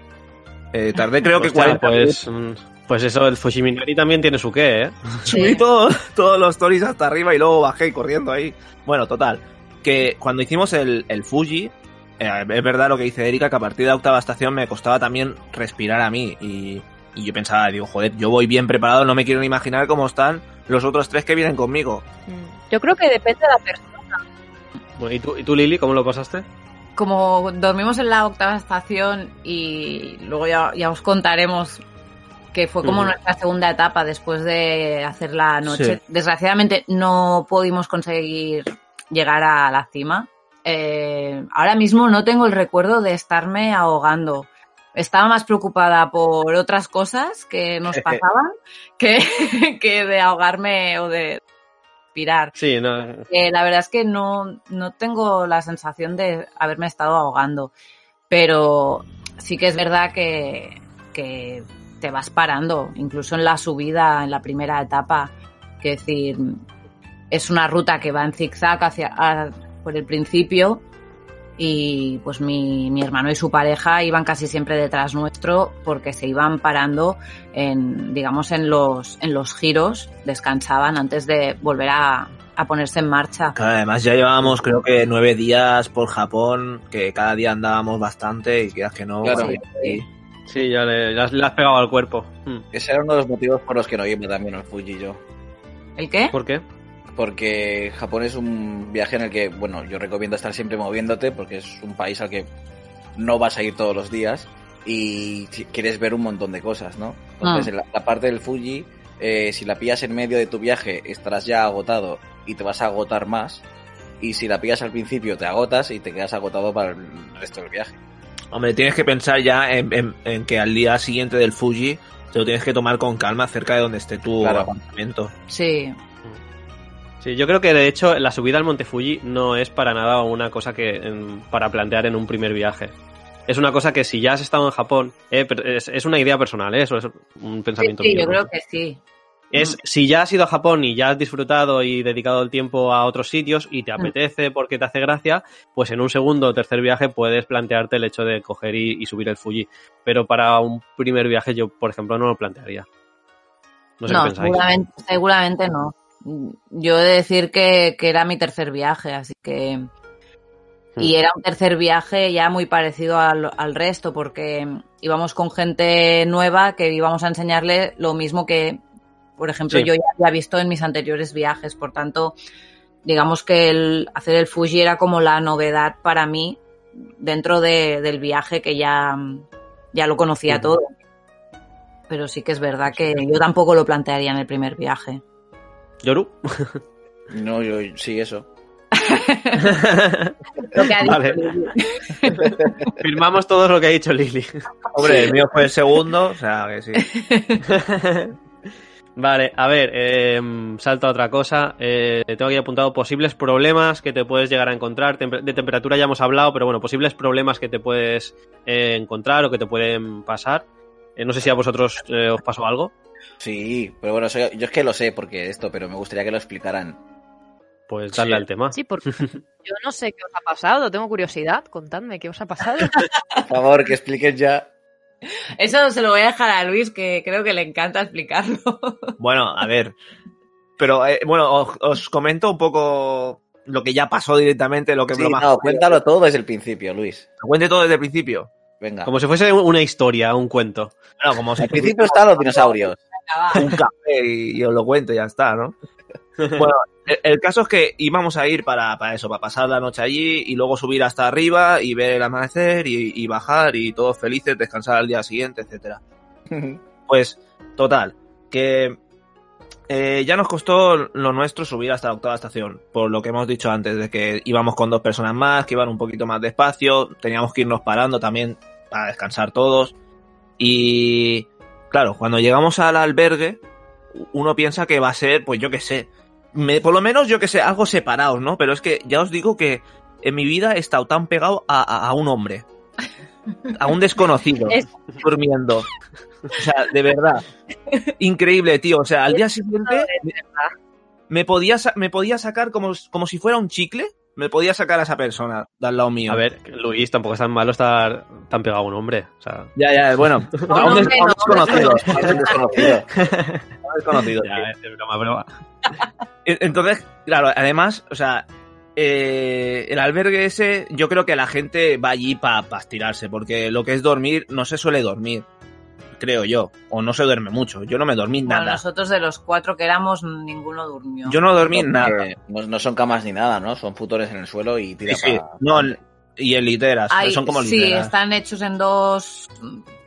Eh, tardé creo que Hostia, 40 minutos. pues, pues eso, el Fushiminari también tiene su qué, ¿eh? Subí todo- todos los stories hasta arriba y luego bajé corriendo ahí. Bueno, total. Que cuando hicimos el, el Fuji, eh, es verdad lo que dice Erika, que a partir de la octava estación me costaba también respirar a mí. Y, y yo pensaba, digo, joder, yo voy bien preparado, no me quiero ni imaginar cómo están los otros tres que vienen conmigo. Mm. Yo creo que depende de la persona. Bueno, ¿y, tú, ¿Y tú, Lili, cómo lo pasaste? Como dormimos en la octava estación y luego ya, ya os contaremos que fue como nuestra segunda etapa después de hacer la noche. Sí. Desgraciadamente no pudimos conseguir llegar a la cima. Eh, ahora mismo no tengo el recuerdo de estarme ahogando. Estaba más preocupada por otras cosas que nos pasaban que, que de ahogarme o de respirar. Sí, no, Eh, la verdad es que no, no tengo la sensación de haberme estado ahogando, pero sí que es verdad que, que te vas parando, incluso en la subida, en la primera etapa. Que decir, es una ruta que va en zigzag hacia a- por el principio y pues mi, mi hermano y su pareja iban casi siempre detrás nuestro porque se iban parando en, digamos, en los, en los giros, descansaban antes de volver a, a ponerse en marcha. Claro, además ya llevábamos creo que nueve días por Japón, que cada día andábamos bastante y quieras que no. Claro. y- Sí, ya le, ya le has pegado al cuerpo. Hmm. Ese era uno de los motivos por los que no iba también al Fuji yo. ¿El qué? ¿Por qué? Porque Japón es un viaje en el que, bueno, yo recomiendo estar siempre moviéndote porque es un país al que no vas a ir todos los días y quieres ver un montón de cosas, ¿no? Entonces, Ah. en la, la parte del Fuji, eh, si la pillas en medio de tu viaje, estarás ya agotado y te vas a agotar más. Y si la pillas al principio, te agotas y te quedas agotado para el resto del viaje. Hombre, tienes que pensar ya en, en- en que al día siguiente del Fuji te lo tienes que tomar con calma cerca de donde esté tu Claro. apartamento. Sí, Sí, yo creo que de hecho la subida al Monte Fuji no es para nada una cosa que para plantear en un primer viaje. Es una cosa que si ya has estado en Japón, eh, es, es una idea personal, ¿eh? eso es un sí, pensamiento sí, mío. yo ¿no? creo que sí. Es si ya has ido a Japón y ya has disfrutado y dedicado el tiempo a otros sitios y te Mm. apetece porque te hace gracia, pues en un segundo o tercer viaje puedes plantearte el hecho de coger y, y subir el Fuji. Pero para un primer viaje yo, por ejemplo, no lo plantearía. No sé No, qué pensáis. seguramente, seguramente no. Yo he de decir que, que era mi tercer viaje, así que... Y era un tercer viaje ya muy parecido al, al resto, porque íbamos con gente nueva que íbamos a enseñarle lo mismo que, por ejemplo, Sí. yo ya había visto en mis anteriores viajes. Por tanto, digamos que el hacer el Fuji era como la novedad para mí dentro de- del viaje que ya, ya lo conocía Ujú. todo. Pero sí que es verdad que yo tampoco lo plantearía en el primer viaje. Yoru. No, yo sí, eso. Lo que ha dicho Vale. Lili. Firmamos todo lo que ha dicho Lili. Hombre, el mío fue el segundo, o sea que sí. Vale, a ver, eh, salto a otra cosa. Eh, tengo aquí apuntado posibles problemas que te puedes llegar a encontrar. Tempe- De temperatura ya hemos hablado, pero bueno, posibles problemas que te puedes eh, encontrar o que te pueden pasar. Eh, no sé si a vosotros eh, os pasó algo. Sí, pero bueno, eso- yo es que lo sé porque esto, pero me gustaría que lo explicaran. Pues darle Sí. al tema. Sí, porque yo no sé qué os ha pasado, tengo curiosidad. Contadme qué os ha pasado. Por favor, que expliquen ya. Eso se lo voy a dejar a Luis, que creo que le encanta explicarlo. Bueno, a ver. Pero eh, bueno, os, os comento un poco lo que ya pasó directamente, lo que Sí, me lo no, cuéntalo todo desde el principio, Luis. Cuente todo desde el principio. Venga. Como si fuese una historia, un cuento. Bueno, como si Al principio están los dinosaurios. Un café y, y os lo cuento y ya está, ¿no? Bueno, el, el caso es que íbamos a ir para, para eso, para pasar la noche allí y luego subir hasta arriba y ver el amanecer y, y bajar y todos felices, descansar al día siguiente, etcétera. Pues, total, que eh, ya nos costó lo nuestro subir hasta la octava estación, por lo que hemos dicho antes, de que íbamos con dos personas más, que iban un poquito más despacio, teníamos que irnos parando también para descansar todos. Y claro, cuando llegamos al albergue, uno piensa que va a ser, pues yo qué sé, me- por lo menos yo que sé, algo separados, ¿no? Pero es que ya os digo que en mi vida he estado tan pegado a, a- a un hombre, a un desconocido, Es- durmiendo. O sea, de verdad. Increíble, tío. O sea, al día siguiente me, podía, me podía sacar como, como si fuera un chicle. Me podía sacar a esa persona de al lado mío. A ver, Luis, tampoco es tan malo estar tan pegado a un hombre. O sea, Ya, ya, bueno. A un, desconocido. Desconocido. es broma, broma. Entonces, claro, además, o sea, eh, el albergue ese, yo creo que la gente va allí para estirarse, porque lo que es dormir no se suele dormir, creo yo, o no se duerme mucho. Yo no me dormí Bueno, nada. nosotros de los cuatro que éramos, ninguno durmió. Yo no dormí Porque nada. No, no son camas ni nada, ¿no? Son futones en el suelo y tira Sí, sí. No, y en literas, Hay- son como sí, literas. están hechos en dos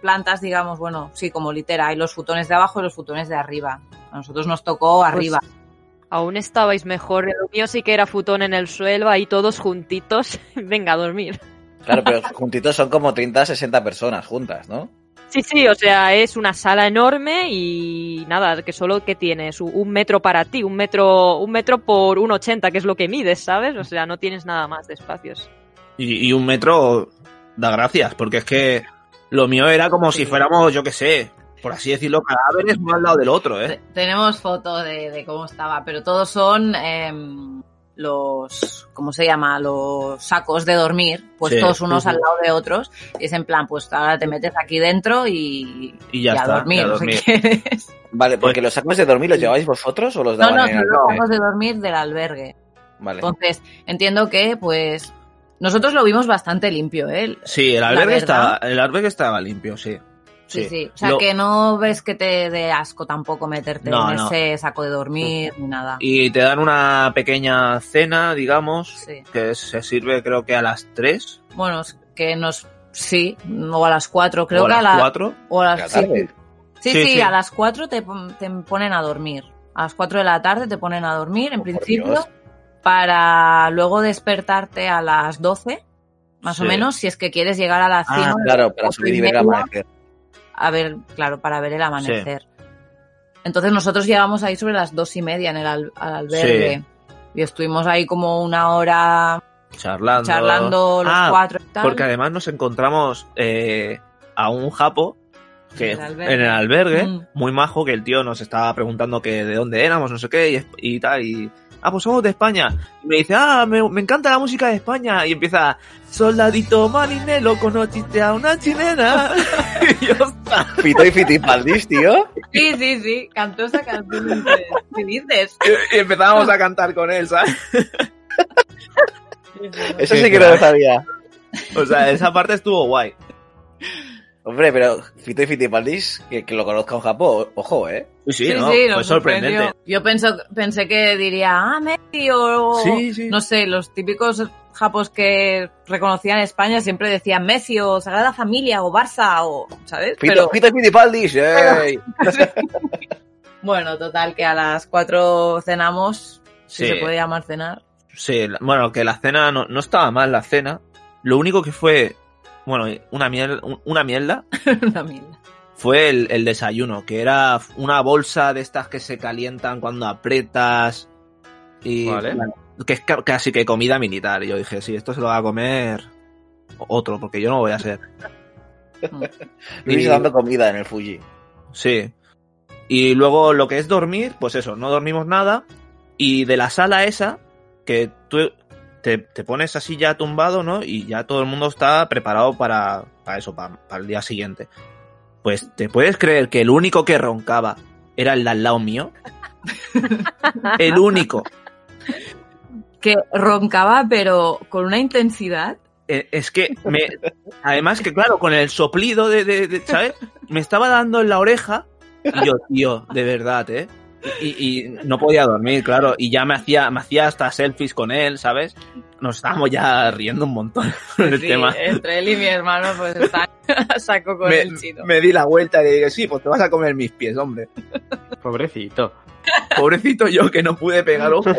plantas, digamos, bueno, sí, como litera. Hay los futones de abajo y los futones de arriba. A nosotros nos tocó arriba. Aún estabais mejor. El mío sí que era futón en el suelo, ahí todos juntitos. Venga a dormir. Claro, pero juntitos son como 30, 60 personas juntas, ¿no? Sí, sí, o sea, es una sala enorme y nada, que solo que tienes un- metro para ti, un metro, un metro por un 80, que es lo que mides, ¿sabes? O sea, no tienes nada más de espacios. Y, y un metro da gracias, porque es que lo mío era como si fuéramos, yo qué sé, por así decirlo, cadáveres uno al lado del otro, ¿eh? Te- Tenemos foto de, de cómo estaba, pero todos son em, los, ¿cómo se llama? Los sacos de dormir, puestos Sí. unos al lado de otros. Y es en plan, pues ahora te metes aquí dentro y, Y ya a está, dormir, y a no sé dormir. qué es. Vale, porque los sacos de dormir los lleváis vosotros o los No, daban no, en son el los sacos de dormir del albergue. Vale. Entonces, entiendo que, pues, nosotros lo vimos bastante limpio, ¿eh? Sí, el albergue, estaba, el albergue estaba limpio, sí. Sí, sí. O sea, Lo- que no ves que te dé asco tampoco meterte No, en no. ese saco de dormir ni nada. Y te dan una pequeña cena, digamos, Sí. que se sirve creo que a las 3 Bueno, es que nos... Sí, o a las 4, creo o que a las las... 4. O a La las... Sí, tarde. sí, Sí, sí, a las 4 te, te ponen a dormir. A las 4 de la tarde te ponen a dormir, en Oh, principio, para luego despertarte a las 12, más o menos, si es que quieres llegar a las Ah, 5 claro, para subir y ver el media. amanecer. A ver, claro, para ver el amanecer. Entonces nosotros llegamos ahí sobre las dos y media en el al- al albergue. Y estuvimos ahí como una hora Charlando. charlando los Ah, cuatro y tal. Porque además nos encontramos eh, a un japo que En el albergue. en el albergue, Mm. muy majo, que el tío nos estaba preguntando que de dónde éramos, no sé qué, y, y tal, y... Ah, pues somos de España. Y me dice, ah, me, me encanta la música de España. Y empieza, soldadito marinero, conociste a una chilena. y yo, Fito y Fitipaldis, tío. Sí, sí, sí, cantó esa canción. y ¿Qué dices? y empezábamos a cantar con él, ¿sabes? Eso sí que no lo sabía. O sea, esa parte estuvo guay. Hombre, pero Fito y Fitipaldis, que, que lo conozca un Japón, ojo, ¿eh? Sí, sí, Sí, ¿no? sí, Fue sorprendente. sorprendió. Yo pensó, pensé que diría, ah, Messi o, Sí, sí. no sé, los típicos japos que reconocían España siempre decían Messi o Sagrada Familia o Barça o, ¿sabes? Fito, Pero, Fito y Fitipaldis, ¡ey! bueno, total, que a las cuatro cenamos, si se puede llamar cenar. Sí, bueno, que la cena no, no estaba mal, la cena. Lo único que fue, bueno, una mierda, una mierda Una mierda. fue el, el desayuno, que era una bolsa de estas que se calientan cuando apretas y Vale. bueno, que es ca- casi que comida militar. Y yo dije, sí, esto se lo va a comer otro, porque yo no voy a ser. Luis Y- dando comida en el Fuji. Sí. Y luego lo que es dormir, pues eso, no dormimos nada. Y de la sala esa, que tú te, te pones así ya tumbado, ¿no? Y ya todo el mundo está preparado para, para eso, para, para el día siguiente. Pues te puedes creer que el único que roncaba era el de al lado mío. El único. Que roncaba, pero con una intensidad. Eh, Es que me. Además, que claro, con el soplido de, de- de- ¿sabes? Me estaba dando en la oreja. Y yo, tío, de verdad, ¿eh? Y, y no podía dormir, claro. Y ya me hacía, me hacía hasta selfies con él, ¿sabes? Nos estábamos ya riendo un montón con el Sí, tema. Entre él y mi hermano, pues está saco con Me, el chino. me di la vuelta y le dije, sí, pues te vas a comer mis pies, hombre. Pobrecito. Pobrecito yo que no pude pegar ojo.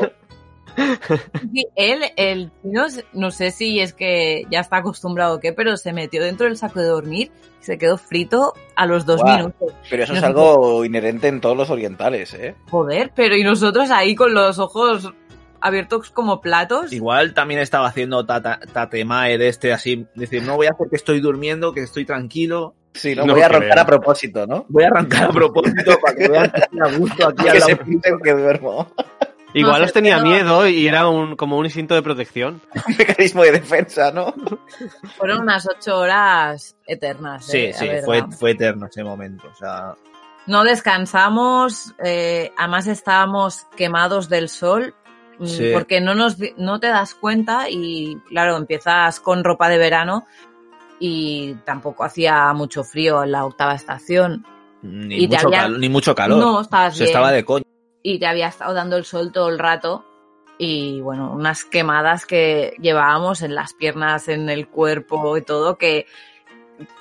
Sí, él, el chino, no sé si es que ya está acostumbrado o qué, pero se metió dentro del saco de dormir y se quedó frito a los dos minutos. Pero eso es algo inherente en todos los orientales, ¿eh? Joder, pero y nosotros ahí con los ojos abiertos como platos. Igual también estaba haciendo tata- tatemae de este así, decir, no voy a hacer que estoy durmiendo, que estoy tranquilo. Sí, no, No voy a creo. roncar a propósito, ¿no? Voy a arrancar a propósito para que vean que estoy a gusto aquí Que se pinten que duermo. Igual os tenía pero- miedo y era un, como un instinto de protección. Un mecanismo de defensa, ¿no? Fueron unas ocho horas eternas. Sí, eh, sí, fue, fue eterno ese momento. O sea, No descansamos, eh, además estábamos quemados del sol, mm, Sí. porque no, nos, di- no te das cuenta y claro, empiezas con ropa de verano y tampoco hacía mucho frío en la octava estación. ni, Y mucho, había- cal- ni mucho calor. No, estabas Se bien. estaba de coña. Y te había estado dando el sol todo el rato y bueno, unas quemadas que llevábamos en las piernas, en el cuerpo y todo, que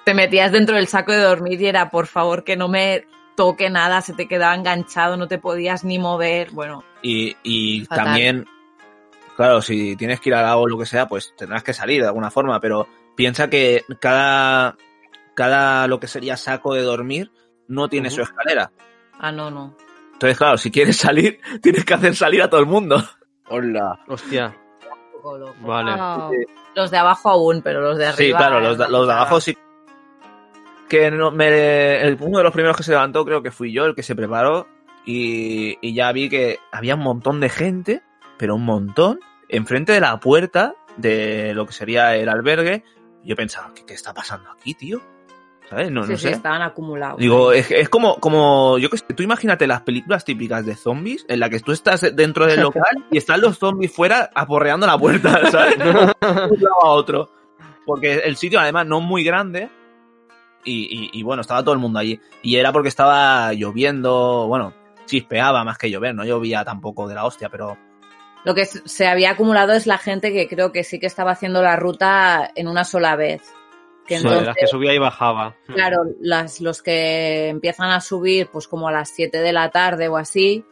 te metías dentro del saco de dormir y era por favor que no me toque nada, se te quedaba enganchado, no te podías ni mover, bueno, Y, y también, claro, si tienes que ir al agua o lo que sea, pues tendrás que salir de alguna forma, pero piensa que cada, cada lo que sería saco de dormir no tiene su escalera. ah no, no. Entonces, claro, si quieres salir, tienes que hacer salir a todo el mundo. Hola. Hostia, vale. Los de abajo aún, pero los de arriba. Sí, claro, los de, era los de abajo sí. que no- me- el- uno de los primeros que se levantó creo que fui yo, el que se preparó, y, y ya vi que había un montón de gente, pero un montón, enfrente de la puerta de lo que sería el albergue. Y yo pensaba, ¿qué, qué está pasando aquí, tío? ¿Sabes? No, sí, no sí, sé. estaban acumulados. Digo, es, es como, como, yo que sé, tú imagínate las películas típicas de zombies en la que tú estás dentro del local y están los zombies fuera aporreando la puerta, ¿sabes? De un lado a otro. Porque el sitio además no es muy grande y, y- y, bueno, estaba todo el mundo allí. Y era porque estaba lloviendo, bueno, chispeaba más que llover, no llovía tampoco de la hostia, pero Lo que se había acumulado es la gente que creo que sí que estaba haciendo la ruta en una sola vez. Que Sí, las que subía y bajaba. claro, las, los que empiezan a subir pues como a las 7 de la tarde o así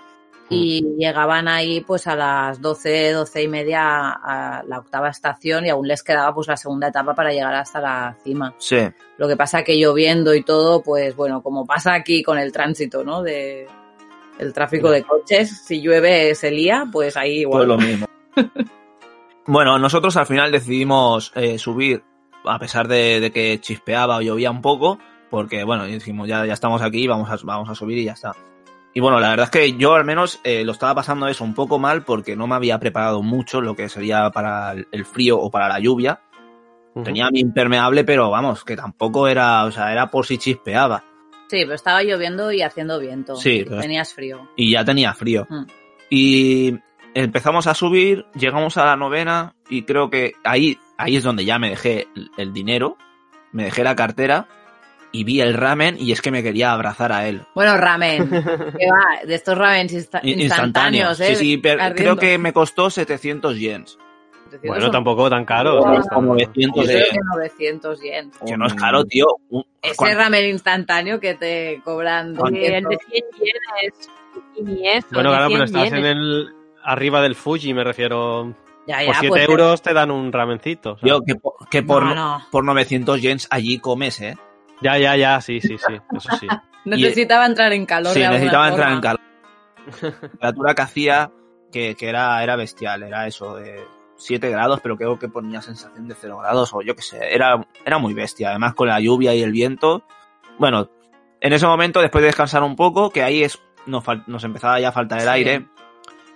y llegaban ahí pues a las 12, 12 y media a la octava estación y aún les quedaba pues la segunda etapa para llegar hasta la cima. sí. Lo que pasa que lloviendo y todo, pues bueno, como pasa aquí con el tránsito, ¿no? De el tráfico de coches, si llueve se lía, pues ahí igual. Pues lo mismo. bueno, nosotros al final decidimos eh, subir, a pesar de, de que chispeaba o llovía un poco, porque bueno, dijimos ya, ya estamos aquí, vamos a, vamos a subir y ya está. Y bueno, la verdad es que yo al menos eh, lo estaba pasando eso un poco mal porque no me había preparado mucho lo que sería para el- frío o para la lluvia. Tenía mi impermeable, pero vamos, que tampoco era, o sea, era por si chispeaba. Sí, pero estaba lloviendo y haciendo viento. Sí, tenías frío. y ya tenía frío. Mm. Y empezamos a subir, llegamos a la novena y creo que ahí, ahí es donde ya me dejé el, dinero, me dejé la cartera y vi el ramen y es que me quería abrazar a él. Bueno, ramen. que va, de estos insta- In- instantáneos, ¿eh? Sí, sí, pero Ardiendo. creo que me costó 700 yens. Bueno, tampoco tan caro. Wow. Como 900 Yo creo de- que 900 yen. Que no es caro, tío. Un- Ese ¿cuán- ramen instantáneo que te cobran Sí, el 200. de 100 yenes. Y eso, Bueno, claro, pero 100 estás en el arriba del Fuji, me refiero. Ya, Por ya, 7 pues, euros te dan un ramencito. ¿sabes? Tío, que, por- que por, No, no. por 900 yens allí comes, ¿eh? Ya, ya, ya, sí, sí, sí, eso sí. Necesitaba entrar en calor. Sí, de necesitaba entrar en calor. La temperatura que hacía, que, que era, era bestial, era eso, de 7 grados, pero creo que ponía sensación de 0 grados, o yo qué sé, era, era muy bestia. Además, con la lluvia y el viento. Bueno, en ese momento, después de descansar un poco, que ahí es nos, nos empezaba ya a faltar el Sí. aire,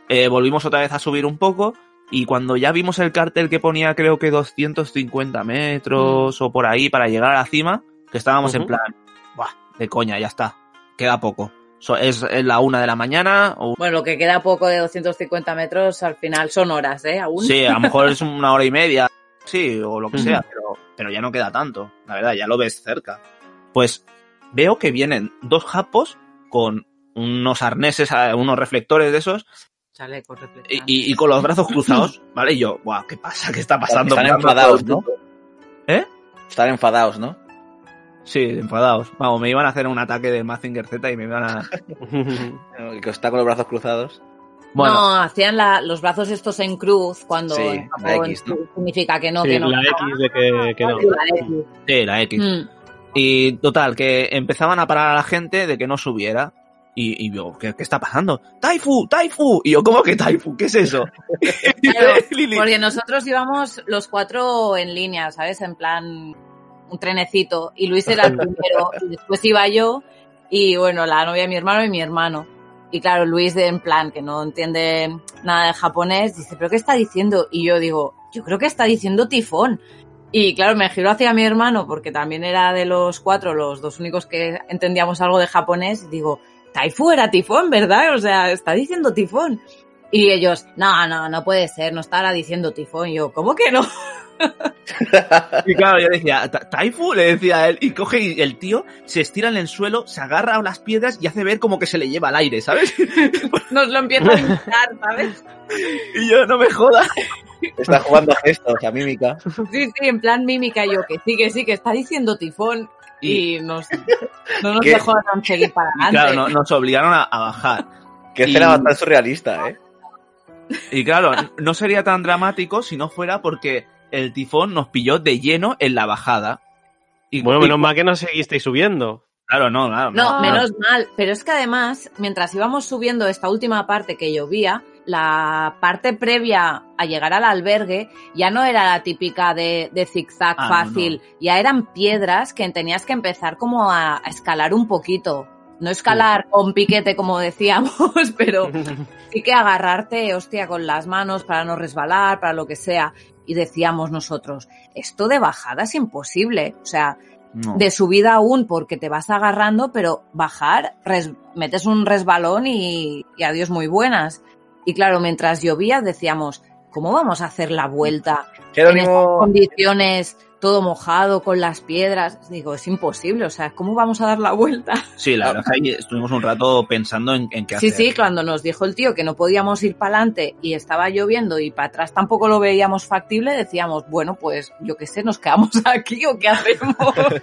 eh, volvimos otra vez a subir un poco. Y cuando ya vimos el cartel que ponía, creo que 250 metros o por ahí para llegar a la cima, que estábamos en plan, Buah, de coña, ya está, queda poco. So- es, es la una de la mañana, o Bueno, lo que queda poco de 250 metros al final son horas, ¿eh? Aún. sí, a lo mejor es una hora y media, sí, o lo que sea, pero, pero ya no queda tanto, la verdad, ya lo ves cerca. Pues veo que vienen dos japos con unos arneses, eh, unos reflectores de esos, Y, reflectantes. y- y con los brazos cruzados, ¿vale? Y yo, guau, ¿qué pasa? ¿Qué está pasando? Están enfadados, ¿no? ¿Eh? Están enfadados, ¿no? Sí, enfadados. Vamos, me iban a hacer un ataque de Mazinger Z y me iban a... El que está con los brazos cruzados. Bueno, No, hacían la- los brazos estos en cruz cuando Sí, en la Japón X, ¿no? significa que no, Sí, que no. la X de que, que no. La X. sí, la X. Mm. Y total, que empezaban a parar a la gente de que no subiera. Y, y yo, ¿qué, qué está pasando? ¡Taifu! ¡Taifu! Y yo, ¿cómo que Taifu? ¿Qué es eso? Claro, Porque nosotros íbamos los cuatro en línea, ¿sabes? En plan un trenecito. Y Luis era el primero. y después iba yo y, bueno, la novia de mi hermano y mi hermano. Y claro, Luis, de, en plan, que no entiende nada de japonés, dice, ¿pero qué está diciendo? Y yo digo, yo creo que está diciendo tifón. Y claro, me giro hacia mi hermano, porque también era de los cuatro los dos únicos que entendíamos algo de japonés. Y digo, Taifu era tifón, ¿verdad? O sea, está diciendo tifón. Y ellos, no, no, no puede ser, no estará diciendo tifón. Y yo, ¿cómo que no? Y claro, yo decía, "Ta- ¿Taifu? Le decía a él. Y coge y el tío se estira en el suelo, se agarra a las piedras y hace ver como que se le lleva al aire, ¿sabes? Nos lo empieza a imitar, ¿sabes? Y yo, no me jodas. Está jugando a gestos, a mímica. Sí, sí, en plan mímica. Yo, que sí, que sí, que está diciendo tifón. Y, nos, no nos ¿Qué? dejó seguir para adelante. claro, no- nos obligaron a, a bajar. Qué Y- escena bastante surrealista, ¿eh? Y claro, no sería tan dramático si no fuera porque el tifón nos pilló de lleno en la bajada. Y, Bueno, y- menos mal que no seguisteis subiendo. Claro, no, claro. No, Ah. menos mal. Pero es que además, mientras íbamos subiendo esta última parte que llovía, la parte previa a llegar al albergue ya no era la típica de, de zigzag Ah, no, fácil, ya eran piedras que tenías que empezar como a, a escalar un poquito. No escalar con piquete como decíamos, pero sí que agarrarte, hostia, con las manos para no resbalar, para lo que sea. Y decíamos nosotros, esto de bajada es imposible. O sea, No. de subida aún porque te vas agarrando, pero bajar, res- metes un resbalón y, y adiós muy buenas. Y claro, mientras llovía decíamos, ¿cómo vamos a hacer la vuelta en estas Jerónimo, condiciones, todo mojado, con las piedras? Digo, es imposible, o sea, ¿cómo vamos a dar la vuelta? Sí, la verdad es que ahí estuvimos un rato pensando en, en qué Sí, hacer. sí, cuando nos dijo el tío que no podíamos ir para adelante y estaba lloviendo y para atrás tampoco lo veíamos factible, decíamos, bueno, pues yo qué sé, ¿nos quedamos aquí o qué hacemos?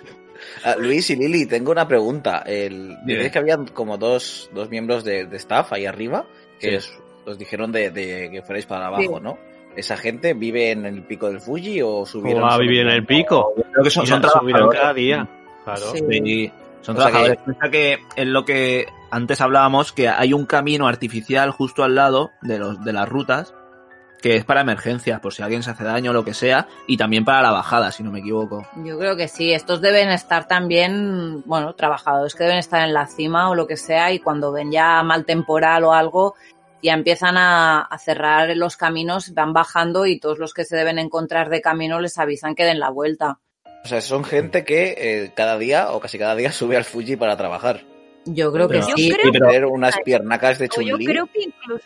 Ah, Luis y Lili, tengo una pregunta. El, que había como dos, dos miembros de, de staff ahí arriba que Sí. os, os dijeron de, de que fuerais para abajo, Sí. ¿no? ¿Esa gente vive en el pico del Fuji o subieron? ¿Cómo va a vivir en el pico? Creo que son, son trabajadores. cada día. Claro. Sí. Sí, son O sea trabajadores. Piensa que es lo que antes hablábamos, que hay un camino artificial justo al lado de, los, de las rutas, que es para emergencias, por si alguien se hace daño o lo que sea, y también para la bajada, si no me equivoco. Yo creo que sí, estos deben estar también, bueno, trabajadores que deben estar en la cima o lo que sea y cuando ven ya mal temporal o algo, ya empiezan a, a cerrar los caminos, van bajando y todos los que se deben encontrar de camino les avisan que den la vuelta. O sea, son gente que eh, cada día o casi cada día sube al Fuji para trabajar. Yo creo que Pero- Yo sí. creo- pero- Tener unas piernacas de O yo chun creo que incluso.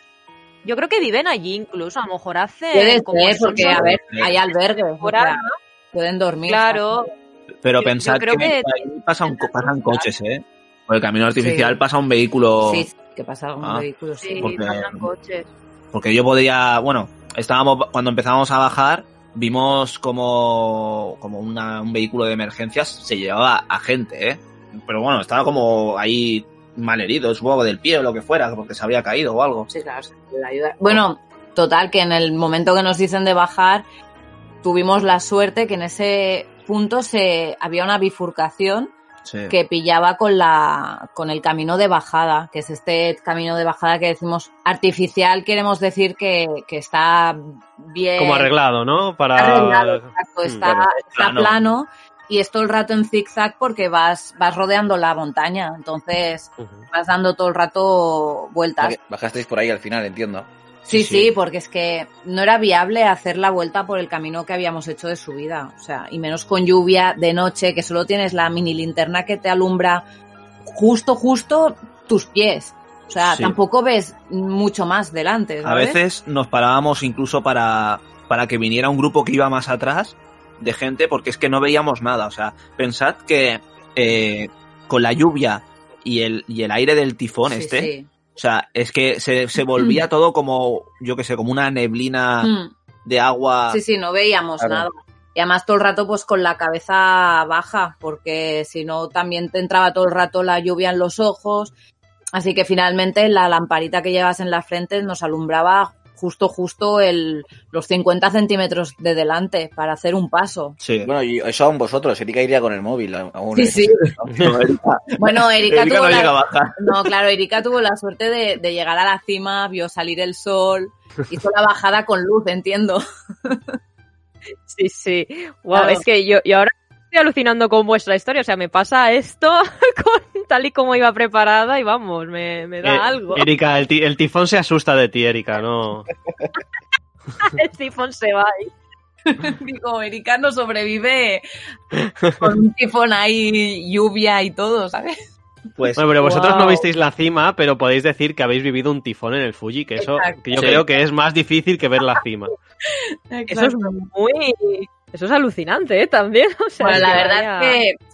Yo creo que viven allí incluso, a lo mejor hace. Puede como ser, porque, a ver, hay albergues, o temporada, sea, pueden dormir. Claro, Pero pensad yo creo que, que- ahí pasa un co- pasan coches, ¿eh? Por el camino artificial Sí. pasa un vehículo. Sí, que pasa con Ah. vehículos, sí. porque- pasan coches. Porque yo podría, bueno, estábamos, cuando empezamos a bajar, vimos como, como una- un vehículo de emergencias se llevaba a gente, ¿eh? Pero bueno, estaba como ahí mal herido, supongo del pie o lo que fuera, porque se había caído o algo. Sí, claro, puede ayudar. Bueno, total, que en el momento que nos dicen de bajar, tuvimos la suerte que en ese punto se había una bifurcación Sí. que pillaba con la con el camino de bajada, que es este camino de bajada que decimos artificial, queremos decir que, que está bien Como arreglado, ¿no? Para. arreglado, exacto, Mm, está, bueno, está plano. plano. y es todo el rato en zigzag porque vas, vas rodeando la montaña, entonces vas dando todo el rato vueltas. Bajasteis por ahí al final, entiendo. Sí, Sí, porque es que no era viable hacer la vuelta por el camino que habíamos hecho de subida. O sea, y menos con lluvia de noche, que solo tienes la mini linterna que te alumbra justo, justo tus pies. O sea, Sí. tampoco ves mucho más delante. A veces nos parábamos incluso para, para que viniera un grupo que iba más atrás de gente porque es que no veíamos nada. O sea, pensad que eh, con la lluvia y el, y el aire del tifón Sí, este. O sea, es que se, se volvía todo como, yo que sé, como una neblina Mm. de agua. Sí, sí, no veíamos Claro. nada. Y además todo el rato pues con la cabeza baja, porque si no también te entraba todo el rato la lluvia en los ojos. Así que finalmente la lamparita que llevas en la frente nos alumbraba justo, justo el, los 50 centímetros de delante para hacer un paso. Sí. Bueno, y eso aún vosotros. Erika iría con el móvil aún. Sí, ¿eh? sí. No, Erika, Bueno, Erika, Erika tuvo no la-. No, claro, Erika tuvo la suerte de, de llegar a la cima, vio salir el sol, hizo la bajada con luz, entiendo. Sí, sí. Wow, Claro. es que yo, yo ahora estoy alucinando con vuestra historia. O sea, me pasa esto con tal y como iba preparada y vamos, me, me da Eh, algo. Erika, el, ti- el tifón se asusta de ti, Erika, ¿no? El tifón se va ahí. Digo, Erika no sobrevive con un tifón ahí, lluvia y todo, ¿sabes? Pues Bueno, pero vosotros no visteis la cima, pero podéis decir que habéis vivido un tifón en el Fuji, que eso que yo Sí. creo que es más difícil que ver la cima. Eso es muy. Eso es alucinante, ¿eh? También. O sea, Bueno, la verdad vaya- es que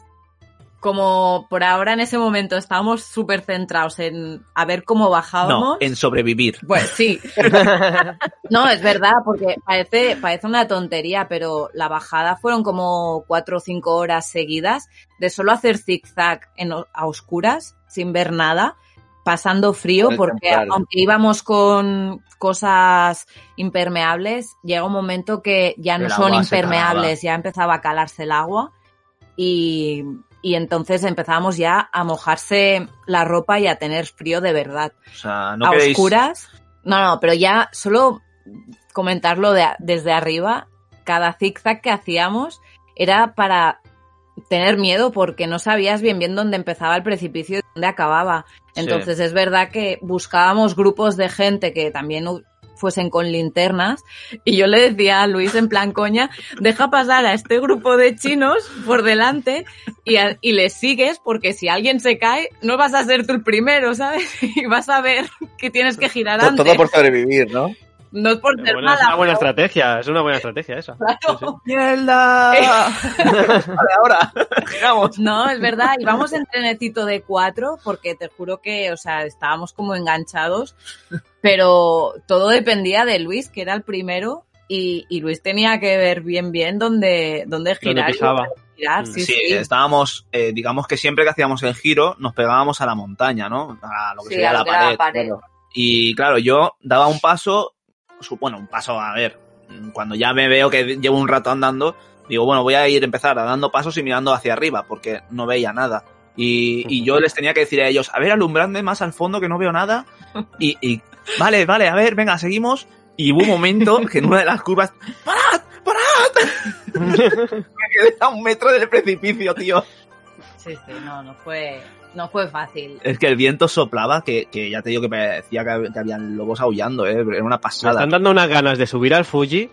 como por ahora en ese momento estábamos súper centrados en a ver cómo bajábamos. no, en sobrevivir. Pues sí. No, es verdad, porque parece, parece una tontería, pero la bajada fueron como cuatro o cinco horas seguidas de solo hacer zigzag en, a oscuras, sin ver nada, pasando frío, porque aunque íbamos con cosas impermeables, llega un momento que ya no El son impermeables, ya empezaba a calarse el agua y, y entonces empezábamos ya a mojarse la ropa y a tener frío de verdad. O sea, no a queréis... oscuras. No, no, pero ya solo comentarlo de- desde arriba, cada zigzag que hacíamos era para tener miedo porque no sabías bien bien dónde empezaba el precipicio y dónde acababa. Sí. Entonces es verdad que buscábamos grupos de gente que también fuesen con linternas y yo le decía a Luis en plan coña, deja pasar a este grupo de chinos por delante y, a- y les sigues porque si alguien se cae no vas a ser tú el primero, ¿sabes? Y vas a ver que tienes que girar To- antes. Todo por sobrevivir, ¿no? No es por ser Bueno, es mala, una buena pero estrategia, es una buena estrategia esa. claro. Sí, sí. ¡Mierda! vale, ahora, giramos. No, es verdad, íbamos en trenecito de cuatro porque te juro que, o sea, estábamos como enganchados, pero todo dependía de Luis, que era el primero, y, y Luis tenía que ver bien bien dónde, dónde girar. dónde girar, Mm. sí, Sí, sí. estábamos, eh, digamos que siempre que hacíamos el giro nos pegábamos a la montaña, ¿no? A lo que Sí, sería a la pared. Claro. Y claro, yo daba un paso, su- bueno, un paso, a ver, cuando ya me veo que llevo un rato andando, digo, bueno, voy a ir a empezar a dando pasos y mirando hacia arriba, porque no veía nada. Y, y yo les tenía que decir a ellos, a ver, alumbrandme más al fondo que no veo nada. Y, y, vale, vale, a ver, venga, seguimos. Y hubo un momento que en una de las curvas, ¡parad! ¡parad! me quedé a un metro del precipicio, tío. Sí, sí, no, no fue, no fue fácil. Es que el viento soplaba, que, que ya te digo que parecía que, que habían lobos aullando, ¿eh? Era una Me pasada. están dando unas ganas de subir al Fuji.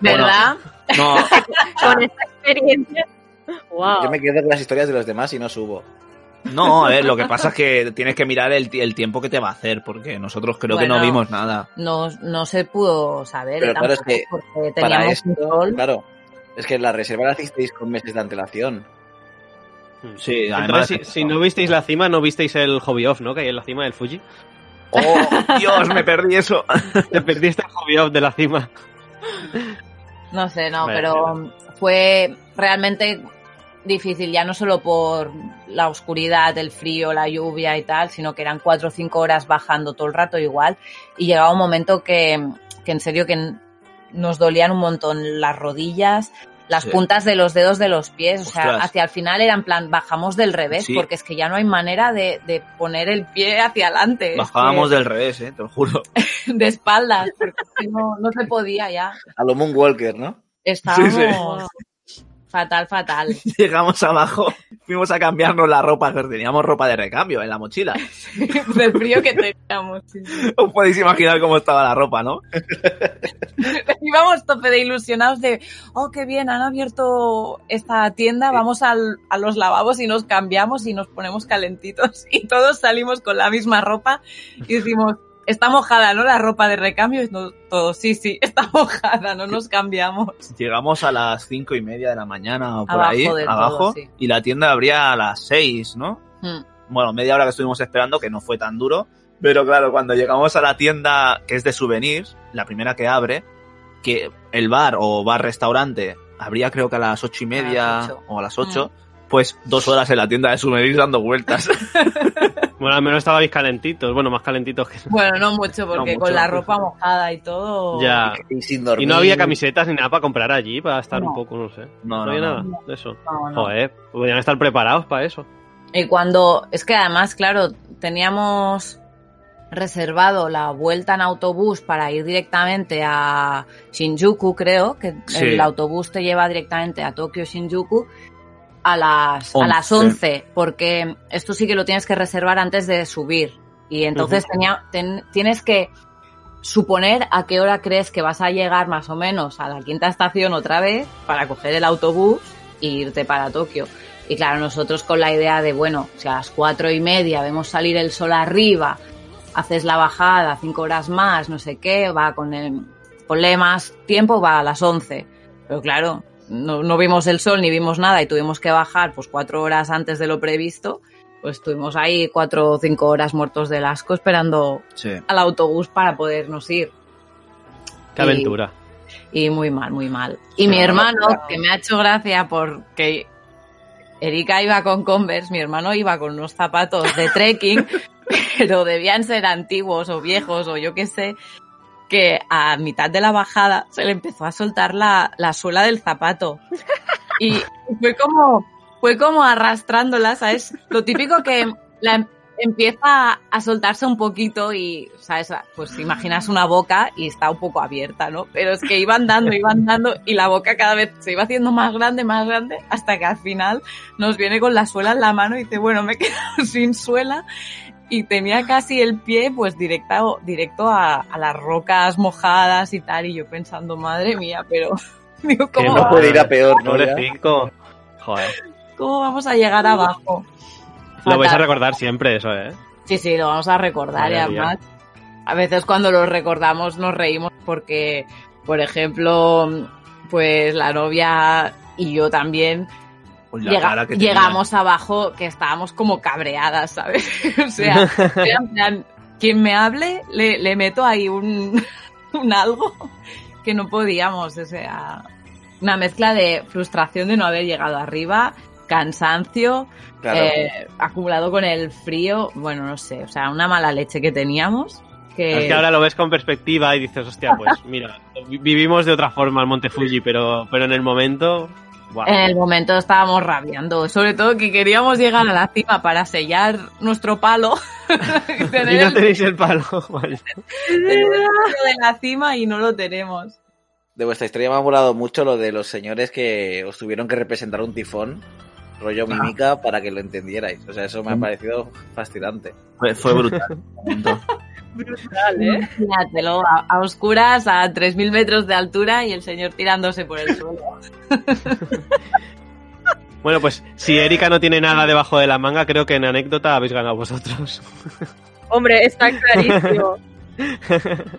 ¿Verdad? No, Con esta experiencia. Wow. Yo me quedo con las historias de los demás y no subo. No, a ver, lo que pasa es que tienes que mirar el, el tiempo que te va a hacer, porque nosotros creo que no vimos nada. No, no se pudo saber. Pero claro, es que porque Para teníamos esto, un sol. claro. Es que la reserva la hicisteis con meses de antelación. Sí, Entonces, además. si, si no visteis la cima, no visteis el hobby off, ¿no? Que hay en la cima del Fuji. ¡Oh, Dios, me perdí eso! Te perdiste el hobby off de la cima. No sé, no, pero fue realmente difícil, ya no solo por la oscuridad, el frío, la lluvia y tal, sino que eran cuatro o cinco horas bajando todo el rato igual y llegaba un momento que, que en serio que nos dolían un montón las rodillas, las Sí. puntas de los dedos de los pies, o sea, hacia el final era en plan, bajamos del revés, Sí. porque es que ya no hay manera de, de poner el pie hacia adelante. es Bajábamos que- del revés, ¿eh? Te lo juro. de espaldas, porque no, no se podía ya. A lo Moonwalker, ¿no? Estábamos fatal, fatal. Llegamos abajo, fuimos a cambiarnos la ropa, pero teníamos ropa de recambio en la mochila. Del frío que teníamos. sí, sí. Os podéis imaginar cómo estaba la ropa, ¿no? Íbamos tope de ilusionados de, oh, qué bien, han abierto esta tienda, vamos al- a los lavabos y nos cambiamos y nos ponemos calentitos. Y todos salimos con la misma ropa y decimos, está mojada, ¿no? La ropa de recambio. No- todos, sí, sí, está mojada, no nos cambiamos. Llegamos a las cinco y media de la mañana o por Abajo ahí, todo, abajo, sí. y la tienda abría a las seis, ¿no? Hmm. Bueno, media hora que estuvimos esperando, que no fue tan duro. Pero claro, cuando llegamos a la tienda que es de souvenirs, la primera que abre, que el bar o bar-restaurante abría creo que a las ocho y media o a las ocho, pues dos horas en la tienda de souvenirs dando vueltas. Bueno, al menos estabais calentitos. Bueno, más calentitos que... Bueno, no mucho, porque No mucho. con la ropa mojada y todo. Ya. Y sin dormir. Y no había camisetas ni nada para comprar allí, para estar No. un poco, no sé. No, No, no, había no. nada de eso. No, no. Joder, podrían estar preparados para eso. Y cuando, es que además, claro, teníamos reservado la vuelta en autobús para ir directamente a Shinjuku, creo, que Sí. el autobús te lleva directamente a Tokio Shinjuku a las, a las 11. 11, porque esto sí que lo tienes que reservar antes de subir. Y entonces tenía, ten- tienes que suponer a qué hora crees que vas a llegar más o menos a la quinta estación otra vez para coger el autobús e irte para Tokio. Y claro, nosotros con la idea de, bueno, si a las cuatro y media vemos salir el sol arriba, haces la bajada, cinco horas más, no sé qué, va con el, ponle más tiempo, va a las once. Pero claro, no, no vimos el sol ni vimos nada y tuvimos que bajar pues cuatro horas antes de lo previsto. Pues estuvimos ahí cuatro o cinco horas muertos del asco esperando Sí. al autobús para podernos ir. Qué Y- aventura. Y muy mal, muy mal. Y mi hermano, que me ha hecho gracia porque Erika iba con Converse, mi hermano iba con unos zapatos de trekking, pero debían ser antiguos o viejos o yo qué sé, que a mitad de la bajada se le empezó a soltar la, la suela del zapato. Y fue como, fue como arrastrándola, ¿sabes? Lo típico que la empieza a soltarse un poquito y, ¿sabes? Pues imaginas una boca y está un poco abierta, ¿no? Pero es que iban dando, iban dando y la boca cada vez se iba haciendo más grande, más grande, hasta que al final nos viene con la suela en la mano y dice, bueno, me he quedado sin suela y tenía casi el pie pues directo, directo a, a las rocas mojadas y tal y yo pensando, madre mía, pero digo, Que ¿cómo, no puede ir a peor, ¿no? Ya. cinco. Joder. cómo vamos a llegar abajo? Lo vais a recordar siempre, eso, ¿eh? Sí, sí, lo vamos a recordar y además a veces cuando lo recordamos nos reímos porque, por ejemplo, pues la novia y yo también llega- cara que tenía. llegamos abajo que estábamos como cabreadas, ¿sabes? o sea, plan, quien me hable le, le meto ahí un, un algo que no podíamos, o sea, una mezcla de frustración de no haber llegado arriba, cansancio, Claro. eh, acumulado con el frío, bueno, no sé, o sea, una mala leche que teníamos. Que, Es que ahora lo ves con perspectiva y dices, hostia, pues mira, vi- vivimos de otra forma el Monte Fuji, pero, pero en el momento. En el momento estábamos rabiando, sobre todo que queríamos llegar a la cima para sellar nuestro palo y tener Y no tenéis el palo. de la cima y no lo tenemos. De vuestra historia me ha molado mucho lo de los señores que os tuvieron que representar un tifón, rollo mímica, para que lo entendierais. O sea, eso me ha Mm. parecido fascinante. Fue, fue brutal. Brutal, ¿eh? Imagínatelo, a, a oscuras, a 3.000 metros de altura y el señor tirándose por el suelo. Bueno, pues si Erika no tiene nada debajo de la manga, creo que en anécdota habéis ganado vosotros. Hombre, está clarísimo.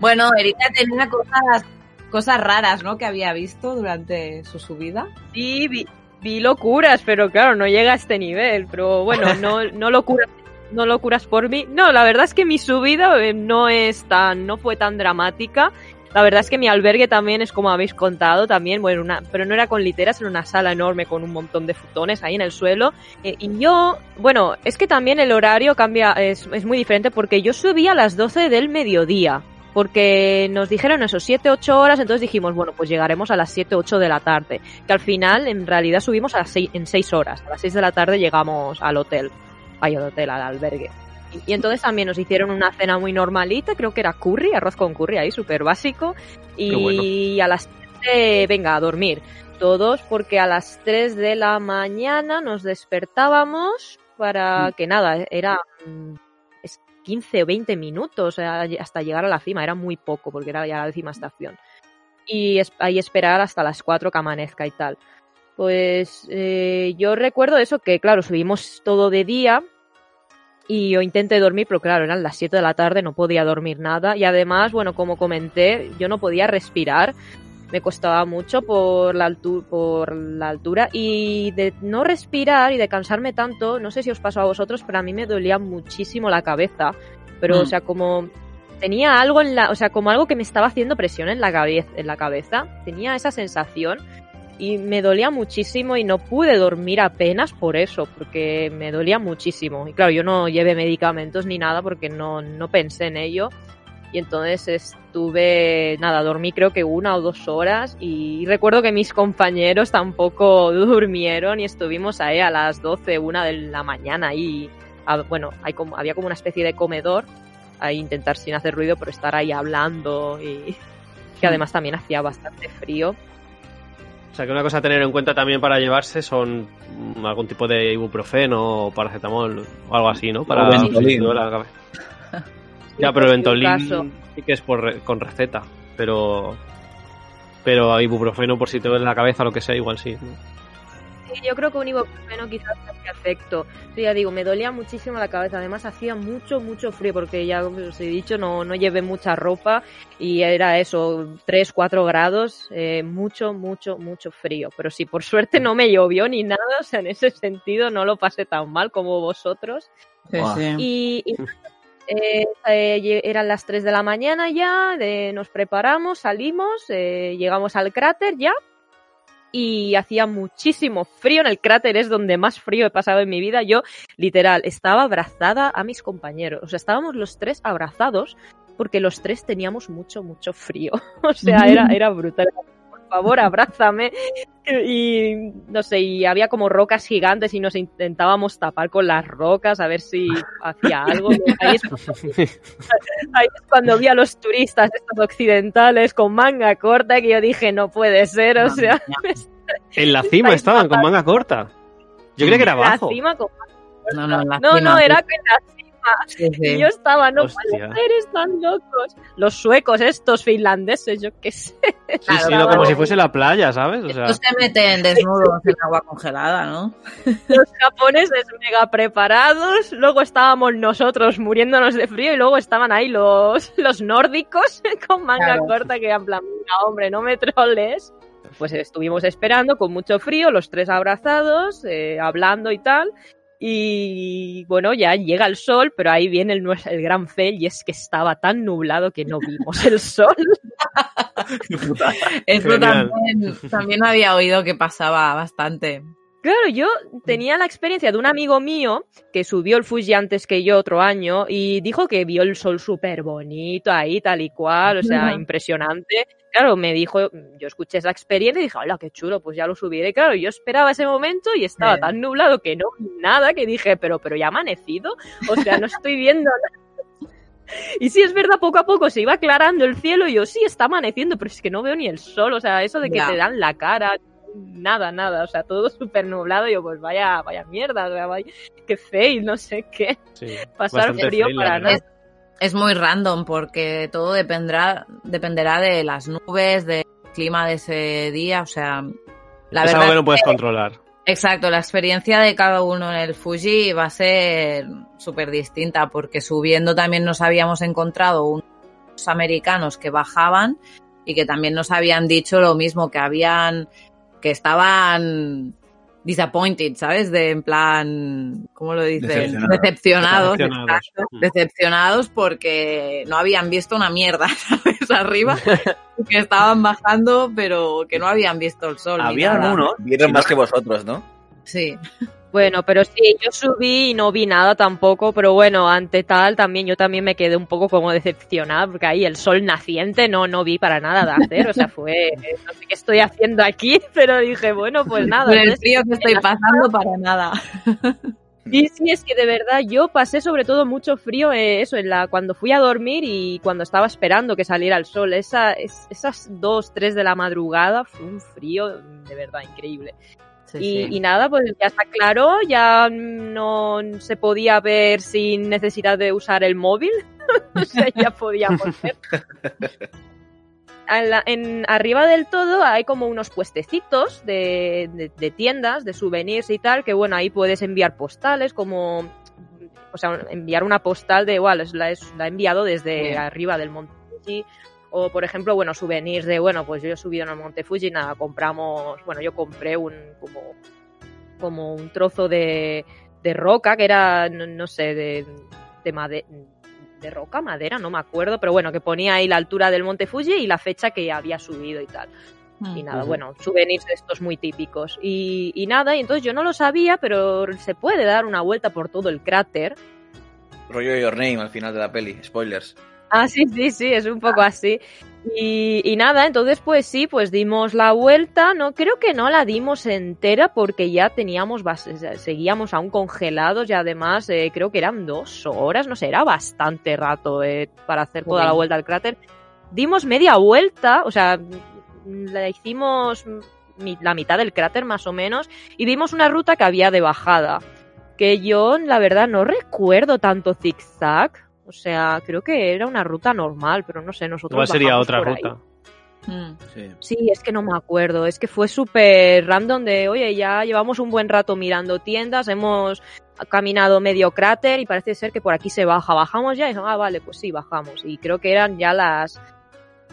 Bueno, Erika tenía cosas, cosas raras, ¿no? Que había visto durante su subida. Sí, vi, vi locuras, pero claro, no llega a este nivel. Pero bueno, no, no locuras. No locuras por mí. No, la verdad es que mi subida eh, no es tan, no fue tan dramática. La verdad es que mi albergue también es como habéis contado, también, bueno, una, pero no era con literas, era una sala enorme con un montón de futones ahí en el suelo. Eh, y yo, bueno, es que también el horario cambia, es, muy diferente porque yo subí a las 12 del mediodía. Porque nos dijeron eso, 7, 8 horas, entonces dijimos, bueno, pues llegaremos a las 7, 8 de la tarde. Que al final, en realidad, subimos a las en 6 horas. A las 6 de la tarde llegamos al hotel. Ay, al hotel, al albergue. Y, entonces también nos hicieron una cena muy normalita, creo que era curry, arroz con curry ahí, súper básico. Y bueno. a las 7, venga, a dormir. Todos, porque a las 3 de la mañana nos despertábamos para que nada, era mm, es 15 o 20 minutos hasta llegar a la cima, era muy poco porque era ya la décima estación. Y ahí esperar hasta las 4 que amanezca y tal. Pues eh, yo recuerdo eso que, claro, subimos todo de día y yo intenté dormir, pero claro, eran las 7 de la tarde, no podía dormir nada. Y además, bueno, como comenté, yo no podía respirar. Me costaba mucho por la, altu- por la altura y de no respirar y de cansarme tanto, no sé si os pasó a vosotros, pero a mí me dolía muchísimo la cabeza. Pero, Mm. o sea, como tenía algo en la, o sea, como algo que me estaba haciendo presión en la cabeza, en la cabeza, tenía esa sensación y me dolía muchísimo y no pude dormir apenas por eso, porque me dolía muchísimo. Y claro, yo no llevé medicamentos ni nada porque no, no pensé en ello. Y entonces estuve, nada, dormí creo que una o dos horas y recuerdo que mis compañeros tampoco durmieron y estuvimos ahí a las 12, una de la mañana y bueno, hay como, había como una especie de comedor a intentar sin hacer ruido, pero estar ahí hablando y que además también hacía bastante frío. O sea, que una cosa a tener en cuenta también para llevarse son mm, algún tipo de ibuprofeno o paracetamol o algo así, ¿no? Para O Ventolin. si te duele la cabeza. Ya, Sí, pero el Ventolin caso. sí que es por re- con receta, pero pero ibuprofeno por si te duele la cabeza o lo que sea, igual sí. ¿no? Sí, yo creo que un ibuprofeno quizás hacía efecto. Sí, ya digo, me dolía muchísimo la cabeza. Además, hacía mucho, mucho frío porque ya os he dicho, no, no llevé mucha ropa y era eso, 3, 4 grados, eh, mucho, mucho, mucho frío. Pero sí, por suerte no me llovió ni nada, o sea, en ese sentido no lo pasé tan mal como vosotros. Sí, Buah. sí. Y, y, eh, eh, eran las 3 de la mañana ya, de- nos preparamos, salimos, eh, llegamos al cráter ya y hacía muchísimo frío en el cráter, es donde más frío he pasado en mi vida. Yo, literal, estaba abrazada a mis compañeros, o sea, estábamos los tres abrazados porque los tres teníamos mucho, mucho frío. O sea, era, era brutal. Favor, abrázame. Y no sé, y había como rocas gigantes y nos intentábamos tapar con las rocas a ver si hacía algo. Ahí es, ahí es cuando vi a los turistas estos occidentales con manga corta que yo dije, no puede ser, o sea, En la cima estaban con manga corta. Yo creía que era en la abajo. cima con No, no, en la No, cima, no, sí. era que en la cima. Sí, sí. Y yo estaba, no Hostia. puede ser, están locos. Los suecos, estos finlandeses, yo qué sé. Sí, Claro, sí, no, como si fuese la playa, ¿sabes? O sea, Estos se meten desnudos en agua congelada, ¿no? Los japoneses mega preparados. Luego estábamos nosotros muriéndonos de frío y luego estaban ahí los, los nórdicos con manga Claro. corta que en plan, "Mira, hombre, no me troles. Pues estuvimos esperando con mucho frío, los tres abrazados, eh, hablando y tal. Y bueno, ya llega el sol, pero ahí viene el, el gran fail y es que estaba tan nublado que no vimos el sol. Eso también había oído que pasaba bastante. Claro, yo tenía la experiencia de un amigo mío que subió el Fuji antes que yo otro año y dijo que vio el sol súper bonito ahí, tal y cual, o sea, impresionante. Claro, me dijo, yo escuché esa experiencia y dije, hola, qué chulo, pues ya lo subiré. Claro, yo esperaba ese momento y estaba Sí. tan nublado que no vi nada que dije, pero, pero ya ha amanecido, o sea, no estoy viendo nada. Y sí, es verdad, poco a poco se iba aclarando el cielo y yo, sí, está amaneciendo, pero es que no veo ni el sol, o sea, eso de que te dan la cara, nada, nada, o sea, todo súper nublado yo, pues vaya, vaya mierda, o sea, vaya, qué fail, no sé qué, sí. pasar frío fail, para nada. Es muy random porque todo dependerá, dependerá de las nubes, del clima de ese día, o sea, la es verdad algo que no es puedes que- controlar. Exacto, la experiencia de cada uno en el Fuji va a ser súper distinta porque subiendo también nos habíamos encontrado unos americanos que bajaban y que también nos habían dicho lo mismo, que habían, que estaban disappointed, ¿sabes? De en plan, ¿cómo lo dicen? Decepcionados. Decepcionados, Decepcionados. exacto. Decepcionados porque no habían visto una mierda, ¿sabes? Arriba, que estaban bajando, pero que no habían visto el sol. ni Había nada. uno. Vieron más que vosotros, ¿no? Sí. Bueno, pero sí, yo subí y no vi nada tampoco, pero bueno, ante tal también yo también me quedé un poco como decepcionada porque ahí el sol naciente no, no vi para nada de hacer, o sea, fue, no sé qué estoy haciendo aquí, pero dije, bueno, pues nada. Con el frío que estoy pasando para nada. Sí, sí, es que de verdad yo pasé sobre todo mucho frío eh, eso, en la, cuando fui a dormir y cuando estaba esperando que saliera el sol. Esa, es- esas dos, tres de la madrugada fue un frío de verdad increíble. Sí, y, sí. y nada, pues ya está claro, ya no se podía ver sin necesidad de usar el móvil. o sea, ya podíamos ver. A la- en, arriba del todo hay como unos puestecitos de, de- de tiendas, de souvenirs y tal, que bueno, ahí puedes enviar postales, como, o sea, enviar una postal de igual, es la, la he enviado desde Bien. arriba del Monte. O, por ejemplo, bueno, souvenirs de, bueno, pues yo he subido en el Monte Fuji, nada, compramos, bueno, yo compré un, como, como un trozo de, de roca, que era, no, no sé, de, de madera, de roca, madera, no me acuerdo, pero bueno, que ponía ahí la altura del Monte Fuji y la fecha que había subido y tal. Mm. Y nada, Ujú. bueno, souvenirs de estos muy típicos. Y, y nada, y entonces yo no lo sabía, pero se puede dar una vuelta por todo el cráter. Rollo Your Name al final de la peli. Spoilers. Ah, sí, sí, sí, es un poco así. Y, y nada, entonces pues sí, pues dimos la vuelta, no creo que no la dimos entera porque ya teníamos, seguíamos aún congelados y además eh, creo que eran dos horas, no sé, era bastante rato eh, para hacer toda la vuelta al cráter. Dimos media vuelta, o sea, la hicimos la mitad del cráter más o menos y vimos una ruta que había de bajada, que yo la verdad no recuerdo tanto zigzag. O sea, creo que era una ruta normal, pero no sé, nosotros. Igual sería otra ruta. Mm. Sí. Sí, es que no me acuerdo. Es que fue súper random de, oye, ya llevamos un buen rato mirando tiendas, hemos caminado medio cráter y parece ser que por aquí se baja. ¿Bajamos ya? Y dijo, ah, vale, pues sí, bajamos. Y creo que eran ya las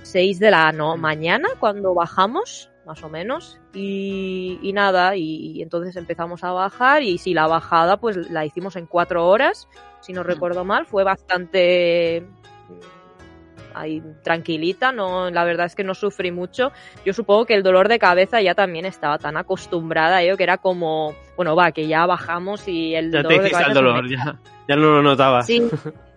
6 de la no, mañana cuando bajamos, más o menos. Y, y nada, y, y entonces empezamos a bajar y sí, la bajada pues la hicimos en cuatro horas, si no recuerdo mal. Fue bastante mm, ahí tranquilita, no, la verdad es que no sufrí mucho. Yo supongo que el dolor de cabeza ya también estaba tan acostumbrada a ello que era como, bueno, va, que ya bajamos y el Ya te dolor de cabeza me ya, ya no lo notabas. Sí.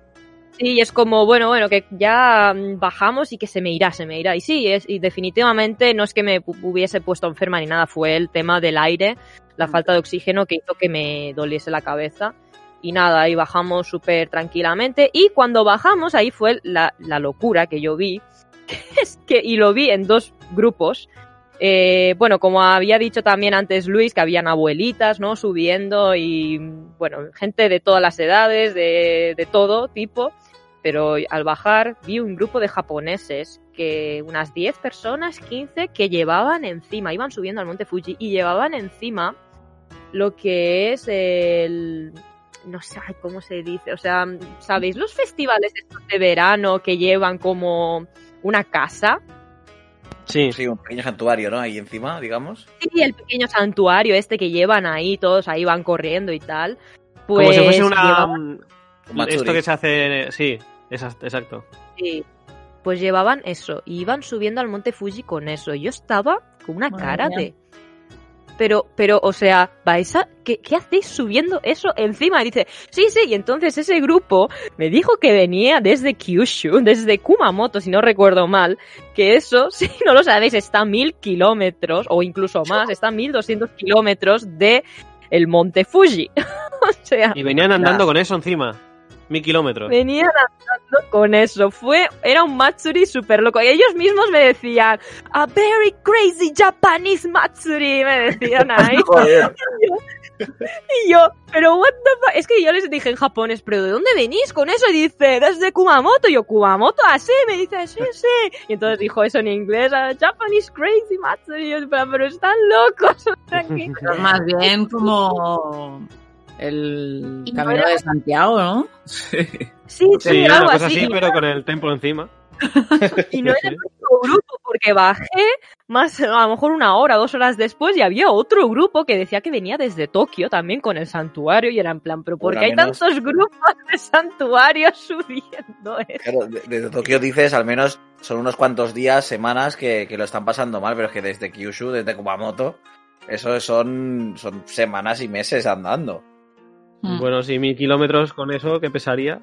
Sí, es como, bueno, bueno, que ya mm, bajamos y que se me irá, se me irá. Y sí, es, y definitivamente no es que me hu- hubiese puesto enferma ni nada, fue el tema del aire, la falta de oxígeno que hizo que me doliese la cabeza. Y nada, ahí bajamos súper tranquilamente. Y cuando bajamos, ahí fue la, la locura que yo vi. que es que, y lo vi en dos grupos. Eh, bueno, como había dicho también antes Luis, que habían abuelitas, ¿no? Subiendo y, bueno, gente de todas las edades, de, todo tipo. Pero al bajar vi un grupo de japoneses que unas 10 personas, 15, que llevaban encima, iban subiendo al monte Fuji y llevaban encima lo que es el... No sé cómo se dice, o sea, ¿sabéis los festivales de verano que llevan como una casa? Sí. Sí, un pequeño santuario, ¿no? Ahí encima, digamos. Sí, el pequeño santuario este que llevan ahí, todos ahí van corriendo y tal. Pues Como si fuese una. llevaban- Un matsuri. Esto que se hace. Sí, exacto. sí, pues llevaban eso, y iban subiendo al monte Fuji con eso. Yo estaba con una Madre cara mía. de... Pero, pero, o sea, vais a... ¿Qué, qué hacéis subiendo eso encima? Y dice, sí, sí, y entonces ese grupo me dijo que venía desde Kyushu, desde Kumamoto, si no recuerdo mal, que eso, si no lo sabéis, está a mil kilómetros, o incluso más, está a mil doscientos kilómetros de el monte Fuji. o sea, Y venían andando con eso encima. Mil kilómetros. venían andando con eso. Fue, era un Matsuri súper loco. Y ellos mismos me decían, a very crazy Japanese Matsuri, me decían ahí. Y yo, pero what the fuck? Es que yo les dije en japonés, pero ¿de dónde venís con eso? Y dice, desde Kumamoto. Y yo, Kumamoto, así. Me dice, sí, sí. Y entonces dijo eso en inglés, "Ah, Japanese crazy Matsuri. Y yo, pero, pero están locos. más bien como el Y no camino era- de Santiago, ¿no? Sí, Sí, sí, una algo cosa así. así, pero con el templo encima. Y no Sí, era sí. el único grupo, porque bajé más, a lo mejor una hora, dos horas después, y había otro grupo que decía que venía desde Tokio también con el santuario, y era en plan, pero ¿por qué hay menos- tantos grupos de santuarios subiendo esto? Claro, de- desde Tokio dices, al menos son unos cuantos días, semanas que, que lo están pasando mal, pero es que desde Kyushu, desde Kumamoto, eso son, son semanas y meses andando. Mm. Bueno, sí, mil kilómetros con eso, ¿qué pesaría?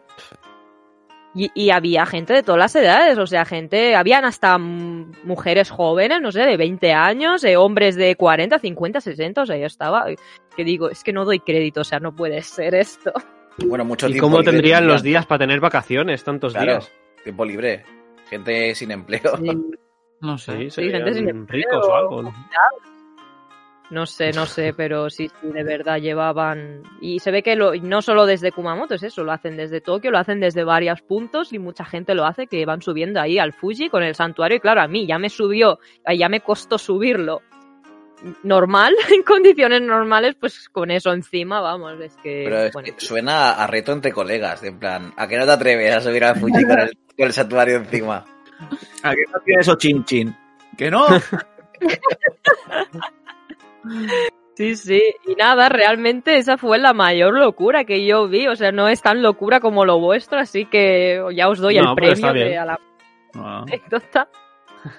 Y, y había gente de todas las edades, o sea, gente, habían hasta mujeres jóvenes, no sé, de 20 años, eh, hombres de 40, 50, 60, o sea, yo estaba, que digo, es que no doy crédito, o sea, no puede ser esto. Bueno, mucho ¿Y tiempo cómo libre tendrían los días para tener vacaciones tantos Claro, días? tiempo libre. Gente sin empleo. No sé. Sí, Sí, gente sin ricos o algo. ¿no? No sé, no sé, pero sí, sí, de verdad llevaban. Y se ve que lo, y no solo desde Kumamoto, es eso, lo hacen desde Tokio, lo hacen desde varios puntos y mucha gente lo hace que van subiendo ahí al Fuji con el santuario. Y claro, a mí ya me subió, ya me costó subirlo normal, en condiciones normales, pues con eso encima, vamos, es que. Pero es bueno, que suena a reto entre colegas, de en plan, ¿a qué no te atreves a subir al Fuji con el, con el santuario encima? ¿A qué no tiene eso chin chin? ¿Que no? Sí, sí, y nada, realmente esa fue la mayor locura que yo vi, o sea, no es tan locura como lo vuestro, así que ya os doy No, el premio de a la Ah. anécdota.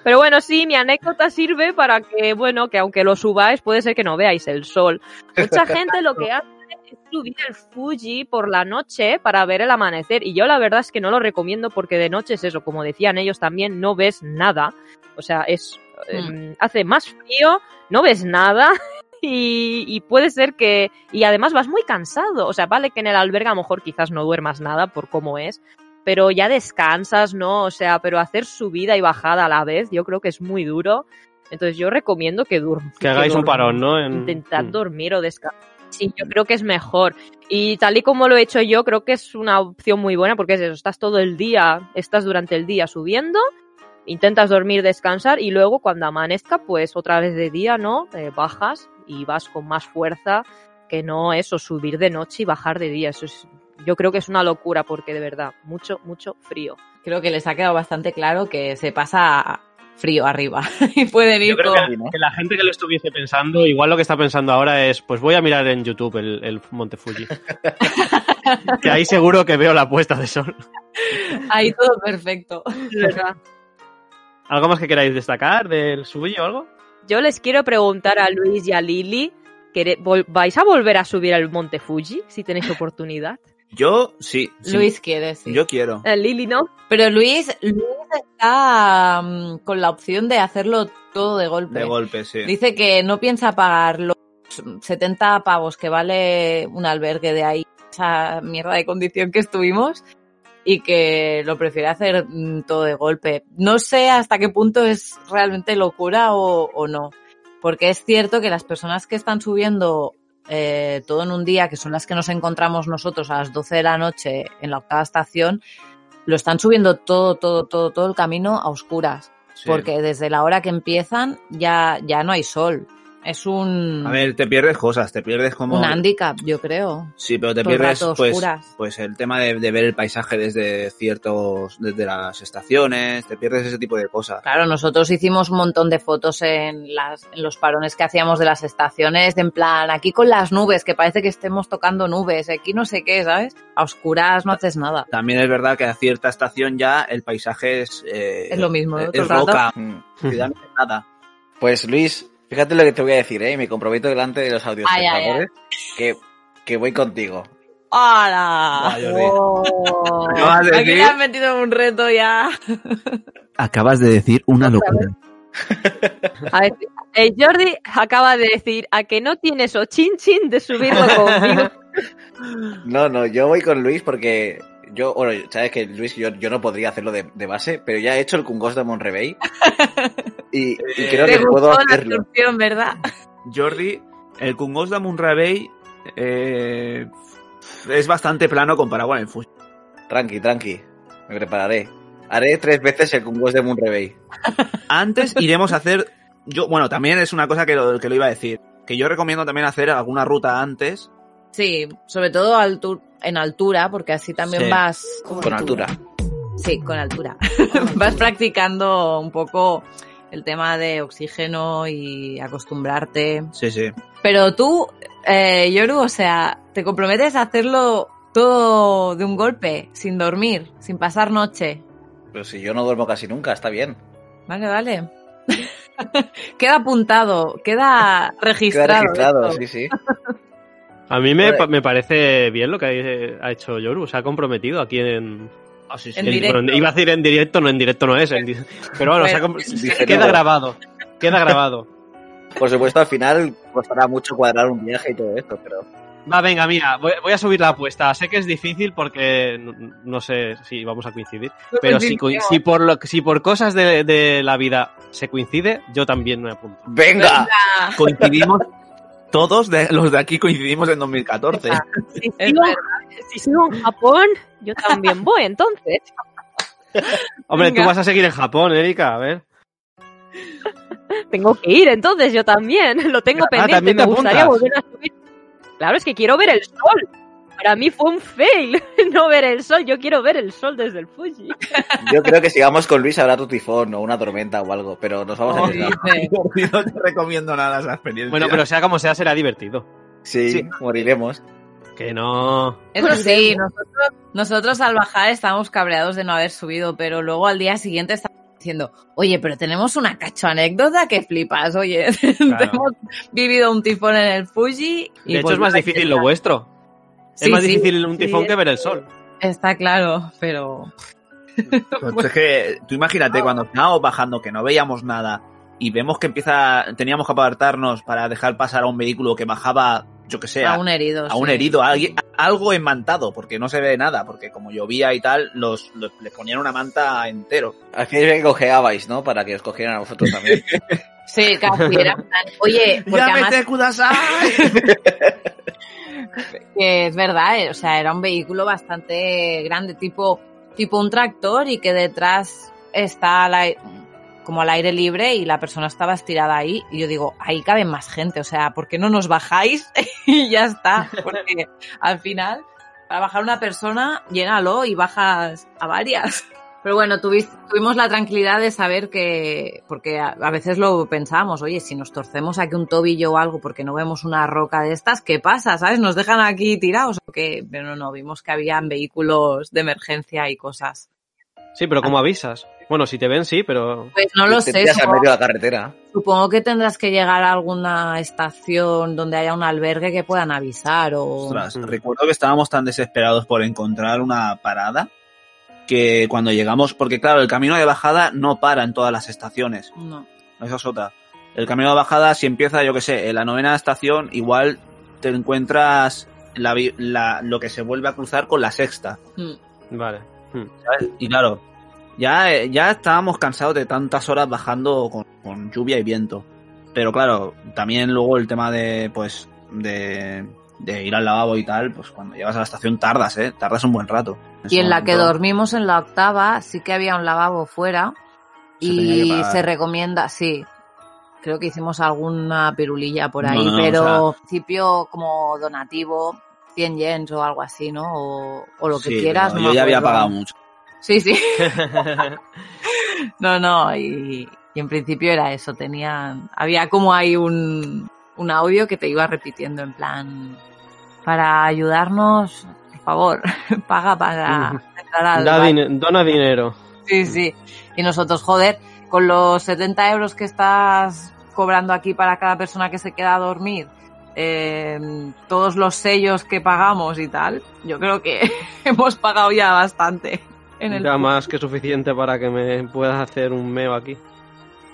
Pero bueno, sí, mi anécdota sirve para que, bueno, que aunque lo subáis, puede ser que no veáis el sol. Mucha gente lo que hace es subir el Fuji por la noche para ver el amanecer. Y yo la verdad es que no lo recomiendo porque de noche es eso, como decían ellos también, no ves nada. O sea, es eh, hace más frío, no ves nada. Y, y puede ser que. Y además vas muy cansado. O sea, vale que en el albergue a lo mejor quizás no duermas nada por cómo es pero ya descansas, ¿no? O sea, pero hacer subida y bajada a la vez, yo creo que es muy duro. Entonces yo recomiendo que durm- Que hagáis un parón, ¿no? En- Intentad Mm. dormir o descansar. Sí, yo creo que es mejor. Y tal y como lo he hecho yo, creo que es una opción muy buena porque es eso, estás todo el día, estás durante el día subiendo, intentas dormir, descansar y luego cuando amanezca, pues otra vez de día, ¿no? Eh, bajas y vas con más fuerza que no eso, subir de noche y bajar de día. Eso es, yo creo que es una locura porque de verdad, mucho, mucho frío. Creo que les ha quedado bastante claro que se pasa frío arriba y pueden ir Yo creo todo- que, que la gente que lo estuviese pensando, igual lo que está pensando ahora es, pues voy a mirar en YouTube el, el Monte Fuji. que ahí seguro que veo la puesta de sol. ahí todo perfecto. ¿Algo más que queráis destacar del suyo o algo? Yo les quiero preguntar a Luis y a Lili, ¿quere- vol- ¿vais a volver a subir al Monte Fuji si tenéis oportunidad? Yo sí. sí. Luis quiere, sí. Yo quiero. Eh, Lili, ¿no? Pero Luis, Luis está mm, con la opción de hacerlo todo de golpe. De golpe, sí. Dice que no piensa pagar los 70 pavos que vale un albergue de ahí, esa mierda de condición que estuvimos, y que lo prefiere hacer mm, todo de golpe. No sé hasta qué punto es realmente locura o, o no, porque es cierto que las personas que están subiendo eh, todo en un día, que son las que nos encontramos nosotros a las 12 de la noche en la octava estación, lo están subiendo todo, todo, todo, todo el camino a oscuras. Sí. Porque desde la hora que empiezan ya, ya no hay sol. Es un, A ver, te pierdes cosas, te pierdes como... un handicap, yo creo. Sí, pero te todo pierdes pues, pues el tema de, de ver el paisaje desde ciertos, desde las estaciones, te pierdes ese tipo de cosas. Claro, nosotros hicimos un montón de fotos en, las, en los parones que hacíamos de las estaciones, de en plan, aquí con las nubes, que parece que estemos tocando nubes, aquí no sé qué, ¿sabes? A oscuras no haces nada. También es verdad que a cierta estación ya el paisaje es... eh, Es lo mismo, ¿no? Es, roca, Mm. ciudad nada. Pues Luis, fíjate lo que te voy a decir, ¿eh? Me comprometo delante de los audios Ay, ay, espectadores que, que voy contigo. ¡Hala! Buah, Jordi. Oh. ¿Qué vas a Aquí decir? le has metido en un reto ya. Acabas de decir una locura. A ver, eh, Jordi acaba de decir a que no tienes o chin chin de subirlo conmigo. No, no, yo voy con Luis porque yo, bueno, sabes que Luis, yo, yo no podría hacerlo de, de base, pero ya he hecho el Kungos de Monrevey y, y creo que puedo la hacerlo. solución, ¿verdad? Jordi, el Kungos de Munrabey eh, es bastante plano comparado con el Fuji. Tranqui, tranqui, me prepararé. Haré tres veces el Kungos de Monrevey. Antes iremos a hacer. Yo, bueno, también es una cosa que lo, que lo iba a decir. Que yo recomiendo también hacer alguna ruta antes. Sí, sobre todo altu- en altura, porque así también Sí. vas... Con altura. Sí, con altura. vas practicando un poco el tema de oxígeno y acostumbrarte. Sí, sí. Pero tú, eh, Yoru, o sea, te comprometes a hacerlo todo de un golpe, sin dormir, sin pasar noche. Pero si yo no duermo casi nunca, está bien. Vale, vale. queda apuntado, queda Queda registrado. registrado, esto. sí, sí. A mí me, pa- me parece bien lo que ha- ha hecho Yoru. Se ha comprometido aquí en. Ah, sí, sí. En en- directo. bueno, iba a decir en directo, no en directo no es. en di- pero bueno, se ha dice queda grabado. Queda grabado. Por supuesto, al final costará mucho cuadrar un viaje y todo esto, pero Va, venga, mira, voy, voy a subir la apuesta. Sé que es difícil porque no, no sé si vamos a coincidir. Pero si, si por lo, si por cosas de, de la vida se coincide, yo también me apunto. ¡Venga! Coincidimos. Todos de, los de aquí coincidimos en 2014. Si sigo, si sigo en Japón, yo también voy, entonces. Hombre, Venga. tú vas a seguir en Japón, Erika, a ver. Tengo que ir, entonces yo también. Lo tengo Ah, pendiente. ¿también te Me gustaría apuntas? volver a subir. Claro, es que quiero ver el sol. Para mí fue un fail no ver el sol. Yo quiero ver el sol desde el Fuji. Yo creo que si vamos con Luis habrá tu tifón o una tormenta o algo, pero nos vamos a arriesgar. Dice, no te recomiendo nada esa experiencia. Bueno, pero sea como sea, será divertido. Sí, Sí. moriremos. Que no. Eso sí, nosotros, nosotros al bajar estábamos cabreados de no haber subido, pero luego al día siguiente estábamos diciendo, oye, pero tenemos una cacho anécdota que flipas, oye, hemos vivido un tifón en el Fuji. y De hecho, pues es más difícil lo vuestro. Sí, es más sí, difícil un sí, tifón que ver el sol. Está claro, pero Pues es que tú imagínate cuando estábamos bajando que no veíamos nada y vemos que empieza, teníamos que apartarnos para dejar pasar a un vehículo que bajaba, yo que sé, a, aún herido. a un sí. herido, a alguien- a algo enmantado, porque no se ve nada, porque como llovía y tal, los, los- les ponían una manta entero. Al final que cojeabais, ¿no? Para que os cogieran a vosotros también. Sí, casi era Oye, porque además Kudasai! que es verdad, eh, o sea, era un vehículo bastante grande, tipo, tipo un tractor y que detrás está al ai- como al aire libre y la persona estaba estirada ahí y yo digo, ahí cabe más gente, o sea, ¿por qué no nos bajáis y ya está? Porque al final, para bajar una persona, llénalo y bajas a varias. Pero bueno, tuvimos la tranquilidad de saber que, porque a, a veces lo pensábamos, oye, si nos torcemos aquí un tobillo o algo porque no vemos una roca de estas, ¿qué pasa? ¿Sabes? ¿Nos dejan aquí tirados o qué? Pero no, no, vimos que habían vehículos de emergencia y cosas. Sí, pero ¿cómo avisas? Bueno, si te ven, sí, pero... Pues no lo Te sé. supongo- medio de la carretera. Supongo que tendrás que llegar a alguna estación donde haya un albergue que puedan avisar o... Ostras, Mm. recuerdo que estábamos tan desesperados por encontrar una parada que cuando llegamos, porque claro, el camino de bajada no para en todas las estaciones. No. Esa es otra. El camino de bajada, si empieza, yo que sé, en la novena estación, igual te encuentras la, lo que se vuelve a cruzar con la sexta. Mm. Vale. Hmm. ¿sabes? Y claro, ya, ya estábamos cansados de tantas horas bajando con, con lluvia y viento. Pero claro, también luego el tema de, pues, de, de ir al lavabo y tal, pues cuando llegas a la estación tardas, ¿eh? Tardas un buen rato. Y en la que dormimos en la octava sí que había un lavabo fuera Se y se recomienda, sí. Creo que hicimos alguna pirulilla por ahí, No, no, pero o en principio como donativo 100 yens o algo así, ¿no? O, o lo que Sí, quieras. no yo ya había pagado mucho. Sí, sí. No, no, y, y en principio era eso, tenían, había como ahí un, un audio que te iba repitiendo en plan, para ayudarnos, por favor, paga para entrar al Da baño". din- dona dinero. Sí, sí. Y nosotros, joder, con los 70 euros que estás cobrando aquí para cada persona que se queda a dormir, eh, todos los sellos que pagamos y tal, yo creo que hemos pagado ya bastante. En el Ya más que suficiente para que me puedas hacer un meo aquí.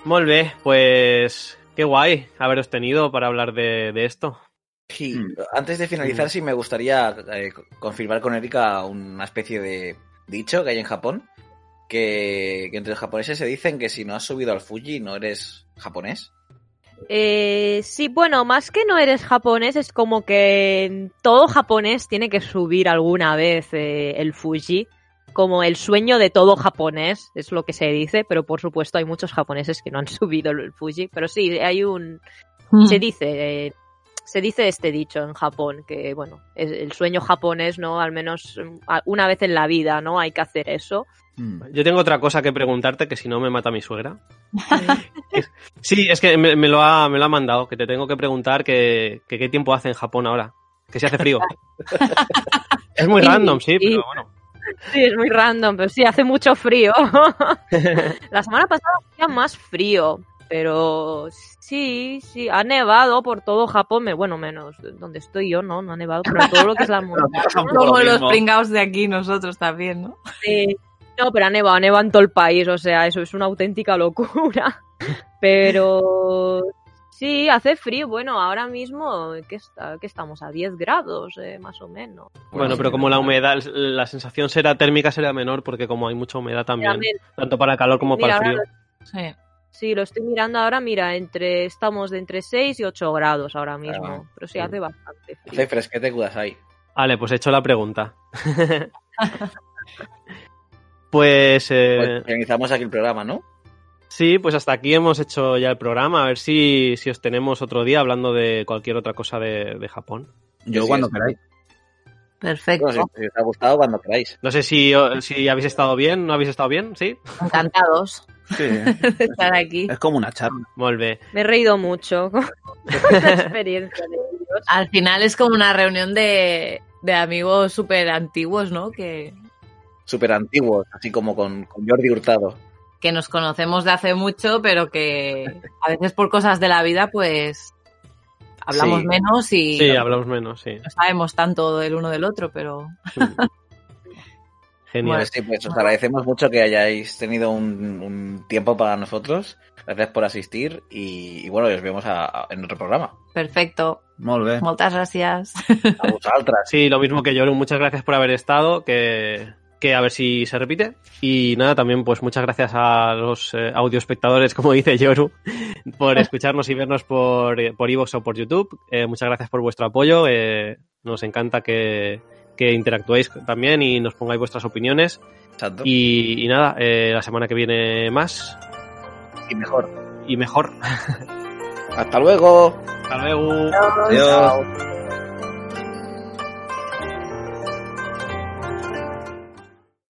Molt bé, pues qué guay haberos tenido para hablar de, de esto. Sí, Mm. antes de finalizar, sí me gustaría eh, confirmar con Erika una especie de dicho que hay en Japón, que, que entre los japoneses se dicen que si no has subido al Fuji no eres japonés. Eh, sí, bueno, más que no eres japonés, es como que todo japonés tiene que subir alguna vez eh, el Fuji. Como el sueño de todo japonés, es lo que se dice, pero por supuesto hay muchos japoneses que no han subido el Fuji. Pero sí, hay un. Se dice. Se dice este dicho en Japón, que bueno, es el sueño japonés, ¿no? Al menos mm, una vez en la vida, ¿no? Hay que hacer eso. Yo tengo otra cosa que preguntarte que si no me mata mi suegra. Sí, es que me, me lo ha, me lo ha mandado, que te tengo que preguntar que, que qué tiempo hace en Japón ahora. Que se hace frío. es muy Sí, random, sí, sí. pero bueno. Sí, es muy random, pero sí, hace mucho frío. La semana pasada hacía más frío, pero sí, sí, ha nevado por todo Japón, bueno, menos donde estoy yo, ¿no? No ha nevado, pero todo lo que es la montaña. Como lo los pringados de aquí, nosotros también, ¿no? Sí. No, pero ha nevado, ha nevado en todo el país, o sea, eso es una auténtica locura. Pero sí, hace frío, bueno, ahora mismo, ¿qué, está, qué estamos? A 10 grados, eh, más o menos. Bueno, pero como la humedad, la sensación será térmica será menor porque como hay mucha humedad también, tanto para calor como Mira, para ahora frío. Sí. Sí, lo estoy mirando ahora, mira, entre estamos de entre 6 y 8 grados ahora mismo. Ah, pero sí, hace bastante frío. Hace fresquete Kudasai. Vale, pues he hecho la pregunta. pues, eh, Pues finalizamos aquí el programa, ¿no? sí, pues hasta aquí hemos hecho ya el programa. A ver si, si os tenemos otro día hablando de cualquier otra cosa de, de Japón. Yo Sí, cuando sí. queráis. Perfecto. Bueno, si, si os ha gustado, cuando queráis. No sé si, si habéis estado bien, ¿no habéis estado bien? ¿Sí? Encantados Sí, estar aquí. es como una charla. Bé. Me he reído mucho con la experiencia de ellos. Al final es como una reunión de, de amigos súper antiguos, ¿no? Que, Súper antiguos, así como con, con Jordi Hurtado. que nos conocemos de hace mucho, pero que a veces por cosas de la vida, pues hablamos Sí. menos y Sí, no, hablamos menos, sí. no sabemos tanto del uno del otro, pero Genial. Pues sí, pues os agradecemos mucho que hayáis tenido un, un tiempo para nosotros. Gracias por asistir y, y bueno, os vemos a- a- en otro programa. perfecto. Molt bé. Muchas gracias. A vosotras. Sí, lo mismo que Yoru, muchas gracias por haber estado, que, que a ver si se repite. Y nada, también pues muchas gracias a los eh, audioespectadores, como dice Yoru, por escucharnos y vernos por eh, por iVoox o por YouTube. Eh, muchas gracias por vuestro apoyo. eh, nos encanta que, que interactuéis también y nos pongáis vuestras opiniones. Exacto. Y, y nada, eh, la semana que viene más y mejor. y mejor. Hasta luego. Hasta luego. Adiós. Chao.